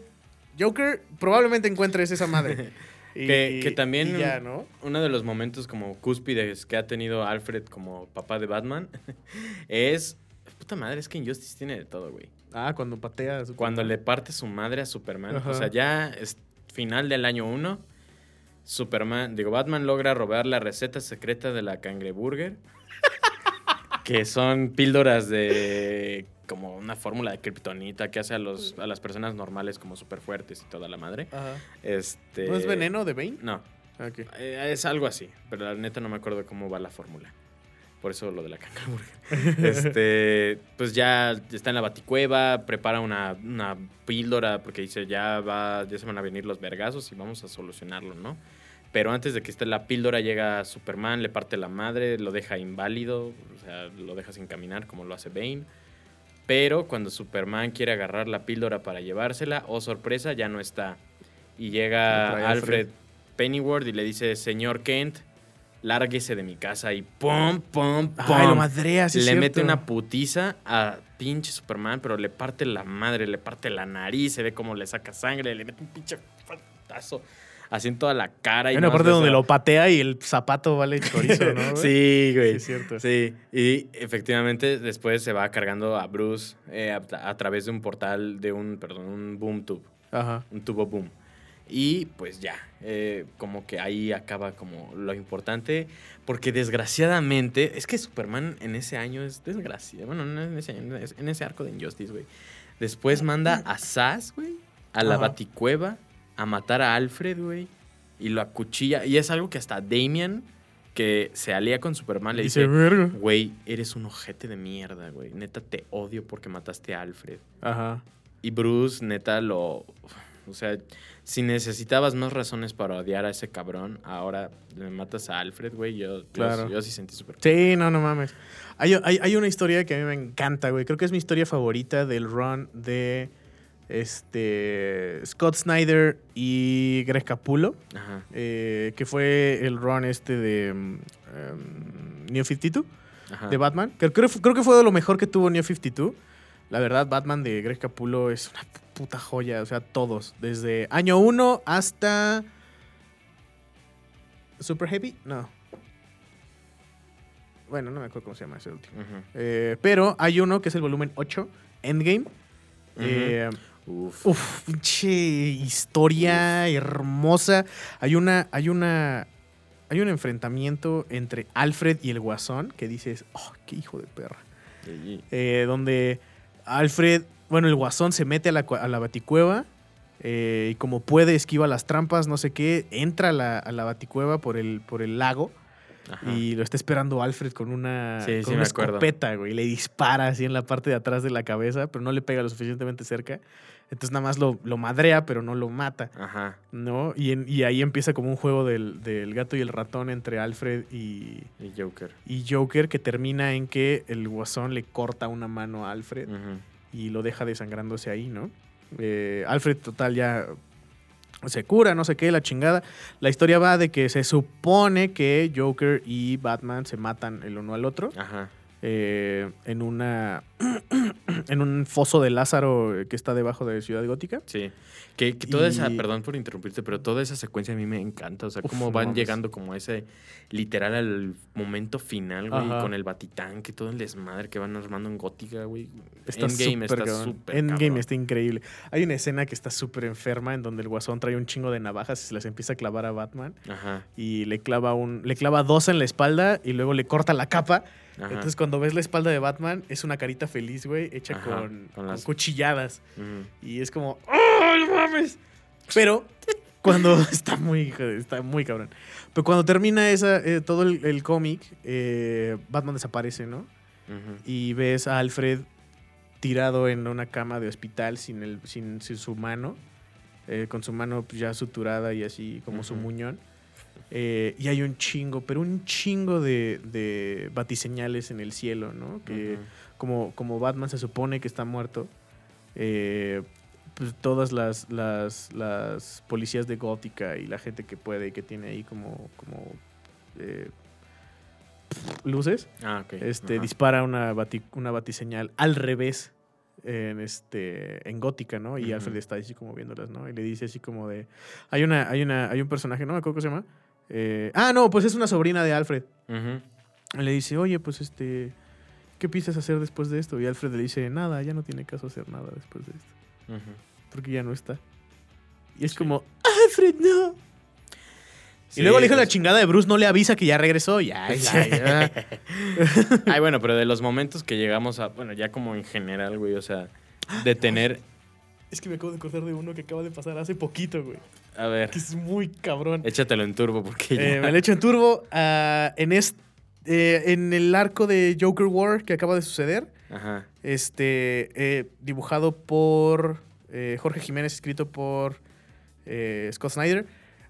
Joker, probablemente encuentres esa madre. Y- Que- que también- y ya, ¿no? Uno de los momentos como cúspides que ha tenido Alfred como papá de Batman es... Puta madre, es que Injustice tiene de todo, güey. Ah, cuando patea. a. Cuando le parte su madre a Superman. Ajá. O sea, ya es final del año 1. Superman, digo, Batman logra robar la receta secreta de la cangreburger. que son píldoras de como una fórmula de kriptonita que hace a, los, a las personas normales como súper fuertes y toda la madre. Ajá. Este, ¿No es veneno de Bane? No, Ok. eh, es algo así, pero la neta no me acuerdo cómo va la fórmula. Por eso lo de la cangreburger. este, pues ya está en la baticueva, prepara una, una píldora porque dice ya va, ya se van a venir los vergazos y vamos a solucionarlo, ¿no? Pero antes de que esté la píldora llega Superman, le parte la madre, lo deja inválido, o sea, lo deja sin caminar como lo hace Bane. Pero cuando Superman quiere agarrar la píldora para llevársela, oh sorpresa, ya no está. Y llega Alfred. Pennyworth y le dice, señor Kent, lárguese de mi casa y pum, pum, pum. Ay, lo madrea, sí le mete una putiza a pinche Superman, pero le parte la madre, le parte la nariz, se ve como le saca sangre, le mete un pinche fantazo así en toda la cara. Hay y una nomás parte donde lo patea y el zapato vale chorizo, ¿no? güey? Sí, güey. Sí, es cierto. Sí, y efectivamente después se va cargando a Bruce eh, a, a través de un portal, de un, perdón, un boom tube, Ajá. un tubo boom. Y pues ya, eh, como que ahí acaba como lo importante, porque desgraciadamente, es que Superman en ese año es desgraciado, bueno, no en ese año, en ese arco de Injustice, güey. Después manda a Sass, güey, a la Ajá. baticueva, a matar a Alfred, güey, y lo acuchilla, y es algo que hasta Damian, que se alía con Superman, le Dice, güey, eres un ojete de mierda, güey, neta te odio porque mataste a Alfred. Ajá. Y Bruce, neta, lo. O sea, si necesitabas más razones para odiar a ese cabrón, ahora le matas a Alfred, güey. Yo, yo- Claro. yo, sí sentí súper. Sí, no, no mames. Hay, hay- hay una historia que a mí me encanta, güey. Creo que es mi historia favorita del run de este Scott Snyder y Greg Capullo, Ajá. eh, que fue el run este de mm, em, New 52. Ajá. de Batman. Creo, creo, creo que fue de lo mejor que tuvo New 52. La verdad, Batman de Greg Capullo es una puta joya. O sea, todos. Desde año 1 hasta. Super Heavy? No. Bueno, no me acuerdo cómo se llama ese último. Eh, pero hay uno que es el volumen 8, Endgame. Eh, Uf. Uf, pinche historia hermosa. Hay una, hay una, hay un enfrentamiento entre Alfred y el Guasón que dices, oh, qué hijo de perra. Sí. Eh, donde Alfred, bueno, el Guasón se mete a la, a la baticueva eh, y como puede esquiva las trampas, no sé qué, entra a la, a la baticueva por el, por el lago Ajá. y lo está esperando Alfred con una, Sí, con sí una escopeta, güey. Le dispara así en la parte de atrás de la cabeza, pero no le pega lo suficientemente cerca. Entonces nada más lo, lo madrea, pero no lo mata, Ajá. ¿no? Y, en- y ahí empieza como un juego del, del gato y el ratón entre Alfred y, Y Joker. y Joker que termina en que el guasón le corta una mano a Alfred y lo deja desangrándose ahí, ¿no? Eh, Alfred total ya se cura, no sé qué, la chingada. La historia va de que se supone que Joker y Batman se matan el uno al otro Ajá. Eh, en una en un foso de Lázaro que está debajo de Ciudad Gótica. Sí. Que, que toda esa, perdón por interrumpirte, pero toda esa secuencia a mí me encanta. O sea, Uf, cómo van llegando como ese, literal, al momento final, güey, Ajá. con el Batitán, que todo el desmadre que van armando en Gótica, güey. Está Endgame súper está súper Endgame cabrón. está increíble. Hay una escena que está súper enferma en donde el guasón trae un chingo de navajas y se las empieza a clavar a Batman. Ajá. y le clava un le clava dos en la espalda y luego le corta la capa. Ajá. Entonces cuando ves la espalda de Batman es una carita feliz, güey, hecha Ajá, con, con con las- cuchilladas y es como ¡Oh, no mames! Pero cuando está muy está muy cabrón. Pero cuando termina esa eh, todo el, el cómic eh, Batman desaparece, ¿no? Y ves a Alfred tirado en una cama de hospital sin el sin, sin su mano eh, con su mano pues, ya suturada y así como su muñón. Eh, y hay un chingo, pero un chingo de, de batiseñales en el cielo, ¿no? Que como, como Batman se supone que está muerto, eh, pues todas las, las, las policías de Gótica y la gente que puede y que tiene ahí como, como eh, luces, Ah, ok. este, dispara una, bati- una batiseñal al revés en este en gótica, ¿no? Y. Alfred está así como viéndolas, ¿no? Y le dice así como de hay una hay una hay un personaje, no me acuerdo cómo se llama. Eh, ah, no, pues es una sobrina de Alfred. Le dice, "Oye, pues este ¿qué piensas hacer después de esto?" Y Alfred le dice, "Nada, ya no tiene caso hacer nada después de esto, porque ya no está." Y es Sí. como, "Alfred, no." Sí, y luego le dijo la pues- chingada de Bruce, no le avisa que ya regresó. Ya, ya, ya. Ay, bueno, pero de los momentos que llegamos a, bueno, ya como en general, güey, o sea, de tener, es que me acabo de acordar de uno que acaba de pasar hace poquito, güey. A ver, Que es muy cabrón. échatelo en turbo porque ya... Eh, me lo echo en turbo. ah, en, est- eh, en el arco de Joker War que acaba de suceder, Ajá. este, eh, dibujado por Jorge Jiménez, escrito por Scott Snyder,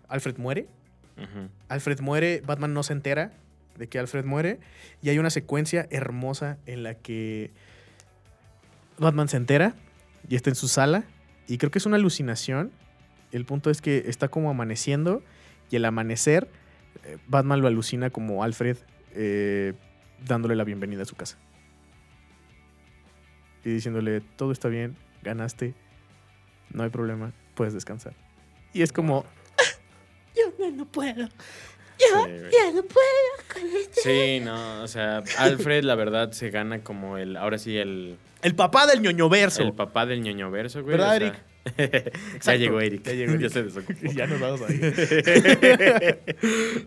Alfred muere. Alfred muere, Batman no se entera de que Alfred muere. Y hay una secuencia hermosa en la que Batman se entera y está en su sala. Y creo que es una alucinación. El punto es que está como amaneciendo y el amanecer, eh, Batman lo alucina como Alfred eh, dándole la bienvenida a su casa. Y diciéndole, todo está bien, ganaste, no hay problema, puedes descansar. Y es como, yo no, no puedo. Sí, güey. Sí, no, o sea, Alfred, la verdad, se gana como el, ahora sí, el, El papá del ñoño verso. el papá del ñoño verso, güey. ¿Verdad, o sea, ya llegó Eric. Ya llegó Eric. se desocupó. ya nos vamos ahí.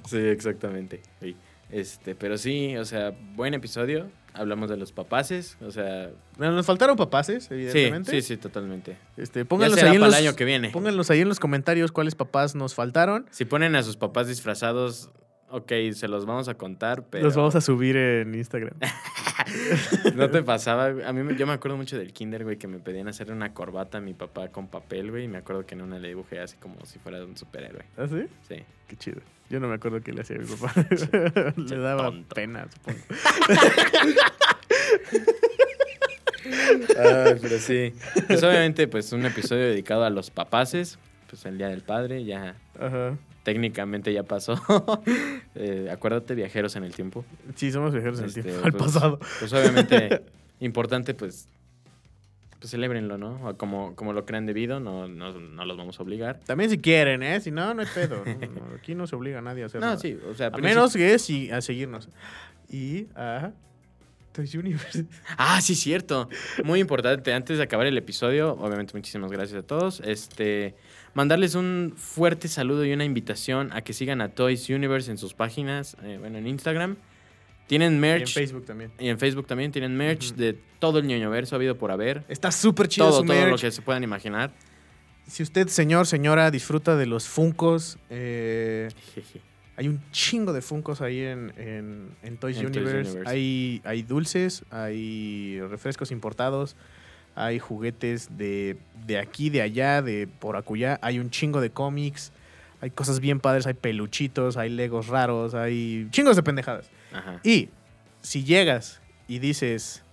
sí, exactamente. Sí. Este, pero sí, o sea, buen episodio. Hablamos de los papaces, o sea, Bueno, nos faltaron papaces, sí, evidentemente. sí, sí, totalmente. Este, pónganlos, será ahí en para los, el año que viene. pónganlos ahí en los comentarios cuáles papás nos faltaron. Si ponen a sus papás disfrazados, ok, se los vamos a contar, pero Los vamos a subir en Instagram. no te pasaba. A mí yo me acuerdo mucho del kinder, güey, que me pedían hacer una corbata a mi papá con papel, güey, y me acuerdo que en una le dibujé así como si fuera un superhéroe. ¿Ah, sí? Sí. Qué chido. Yo no me acuerdo qué le hacía a mi papá. le daba tonto. pena, supongo. Ay, pero sí. Pues obviamente, pues un episodio dedicado a los papaces. Pues el Día del Padre ya Ajá. técnicamente ya pasó. Eh, acuérdate, viajeros en el tiempo. Sí, somos viajeros en el Este, tiempo. Al pues, pasado. Pues obviamente, importante, pues, pues celébrenlo, ¿no? O como, como lo crean debido, no, no, no los vamos a obligar. También si quieren, ¿eh? Si no, no hay pedo. No, aquí no se obliga a nadie a hacer No, nada. sí, o sea, A princip- menos que si, a seguirnos. Y a Toys Universe. Ah, sí, cierto. Muy importante. Antes de acabar el episodio, obviamente muchísimas gracias a todos. Este, mandarles un fuerte saludo y una invitación a que sigan a Toys Universe en sus páginas, eh, bueno, en Instagram. Tienen Y en merch. Facebook también. Y en Facebook también tienen merch de todo el ñoño verso habido por haber. Está súper chido Todo, su todo lo merch. que se puedan imaginar. Si usted, señor, señora, disfruta de los Funcos, eh, hay un chingo de Funcos ahí en, en- en Toys, En Toys Universe. Universe. Hay, hay dulces, hay refrescos importados, hay juguetes de, de aquí, de allá, de por acullá. Hay un chingo de cómics, hay cosas bien padres, hay peluchitos, hay legos raros, hay chingos de pendejadas. Ajá. Y si llegas y dices,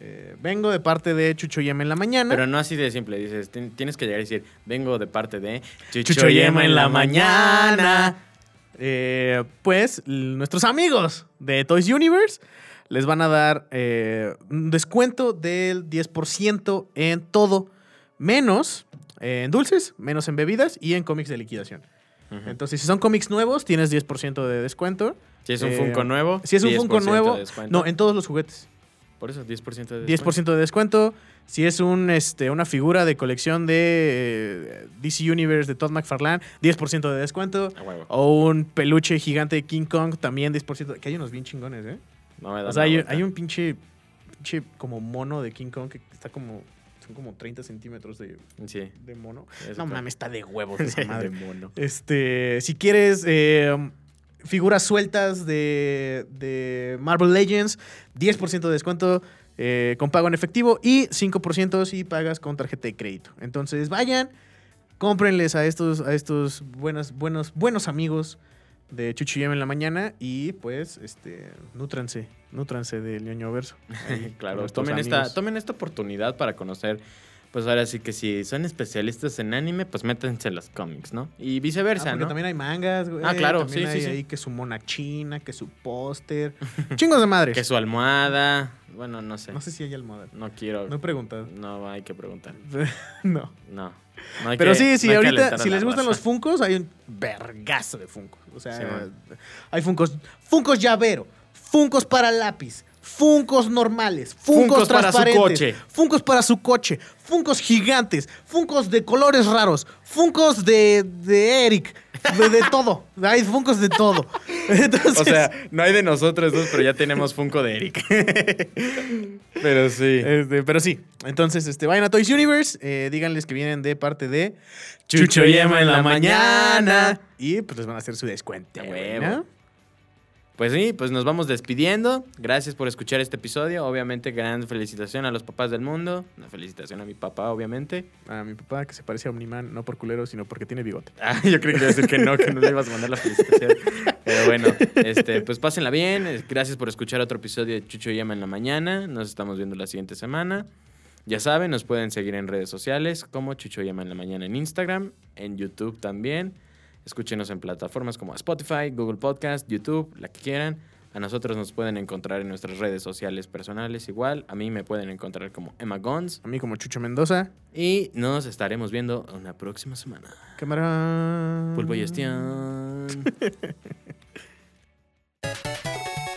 eh, vengo de parte de Chucho Yema en la mañana. Pero no así de simple, dices, "Tien- tienes que llegar y decir, vengo de parte de Chucho Yema en la mañana. Eh, pues nuestros amigos de Toys Universe les van a dar eh, un descuento del 10% en todo, menos en dulces, menos en bebidas y en cómics de liquidación. Entonces, si son cómics nuevos, tienes 10% de descuento. Si es un eh, Funko nuevo, Si es un 10% Funko nuevo, descuento. no, en todos los juguetes. Por eso, 10% de 10% de descuento. Si es un, este, una figura de colección de eh, DC Universe de Todd McFarlane, 10% de descuento. O un peluche gigante de King Kong, también 10%. Que hay unos bien chingones, ¿eh? No me da O sea, hay, un pinche, pinche como mono de King Kong que está como... Son como 30 centímetros de, Sí. de mono. eso No mames, está de huevos esa madre. de mono. Este, si quieres eh, figuras sueltas de, de Marvel Legends, 10% de descuento eh, con pago en efectivo y 5% si pagas con tarjeta de crédito. Entonces vayan, cómprenles a estos, a estos buenos, buenos, buenos amigos de Chuchu y Em en la mañana y pues este nútranse, nútranse del ñoño verso. Ahí, claro, tomen esta, tomen esta oportunidad para conocer. Pues ahora sí que si son especialistas en anime, pues métanse en los cómics, ¿no? Y Ah, viceversa, porque ¿no? también hay mangas, güey. Ah, claro, También sí, sí, hay sí. ahí que su mona china, que su póster. Chingos de madres. Que su almohada. Bueno, no sé. No sé si hay almohada. No quiero. No he preguntado. No hay que preguntar. no. No. No Pero que- sí, sí, no ahorita, si les gustan raza. los Funcos, hay un vergazo de Funcos. O sea, Sí, hay Funcos. Funcos llavero, Funcos para lápiz, Funcos normales, Funcos, Funkos para su transparentes, coche. Funcos para su coche, Funcos gigantes, Funcos de colores raros, Funcos de, de Eric, de, de todo. Hay Funcos de todo. Entonces, O sea, no hay de nosotros dos, pero ya tenemos Funko de Eric. pero sí. Este, pero sí, entonces este, vayan a Toys Universe, eh, díganles que vienen de parte de Chucho Yema en la mañana. Y pues les van a hacer su descuento. Huevo. ¿no? Pues sí, pues nos vamos despidiendo. Gracias por escuchar este episodio. Obviamente, gran felicitación a los papás del mundo. Una felicitación a mi papá, obviamente. A mi papá que se parece a Omniman, no por culero, sino porque tiene bigote. Ah, yo creo que iba a decir que no, que no le ibas a mandar la felicitación. Pero bueno, este, pues pásenla bien. Gracias por escuchar otro episodio de Chucho Llama en la mañana. Nos estamos viendo la siguiente semana. Ya saben, nos pueden seguir en redes sociales como Chucho Llama en la mañana en Instagram, en YouTube también. Escúchenos en plataformas como Spotify, Google Podcast, YouTube, la que quieran. A nosotros nos pueden encontrar en nuestras redes sociales personales igual. A mí me pueden encontrar como Emma Gons. A mí como Chucho Mendoza. Y nos estaremos viendo una próxima semana. Cámara. Pulpo y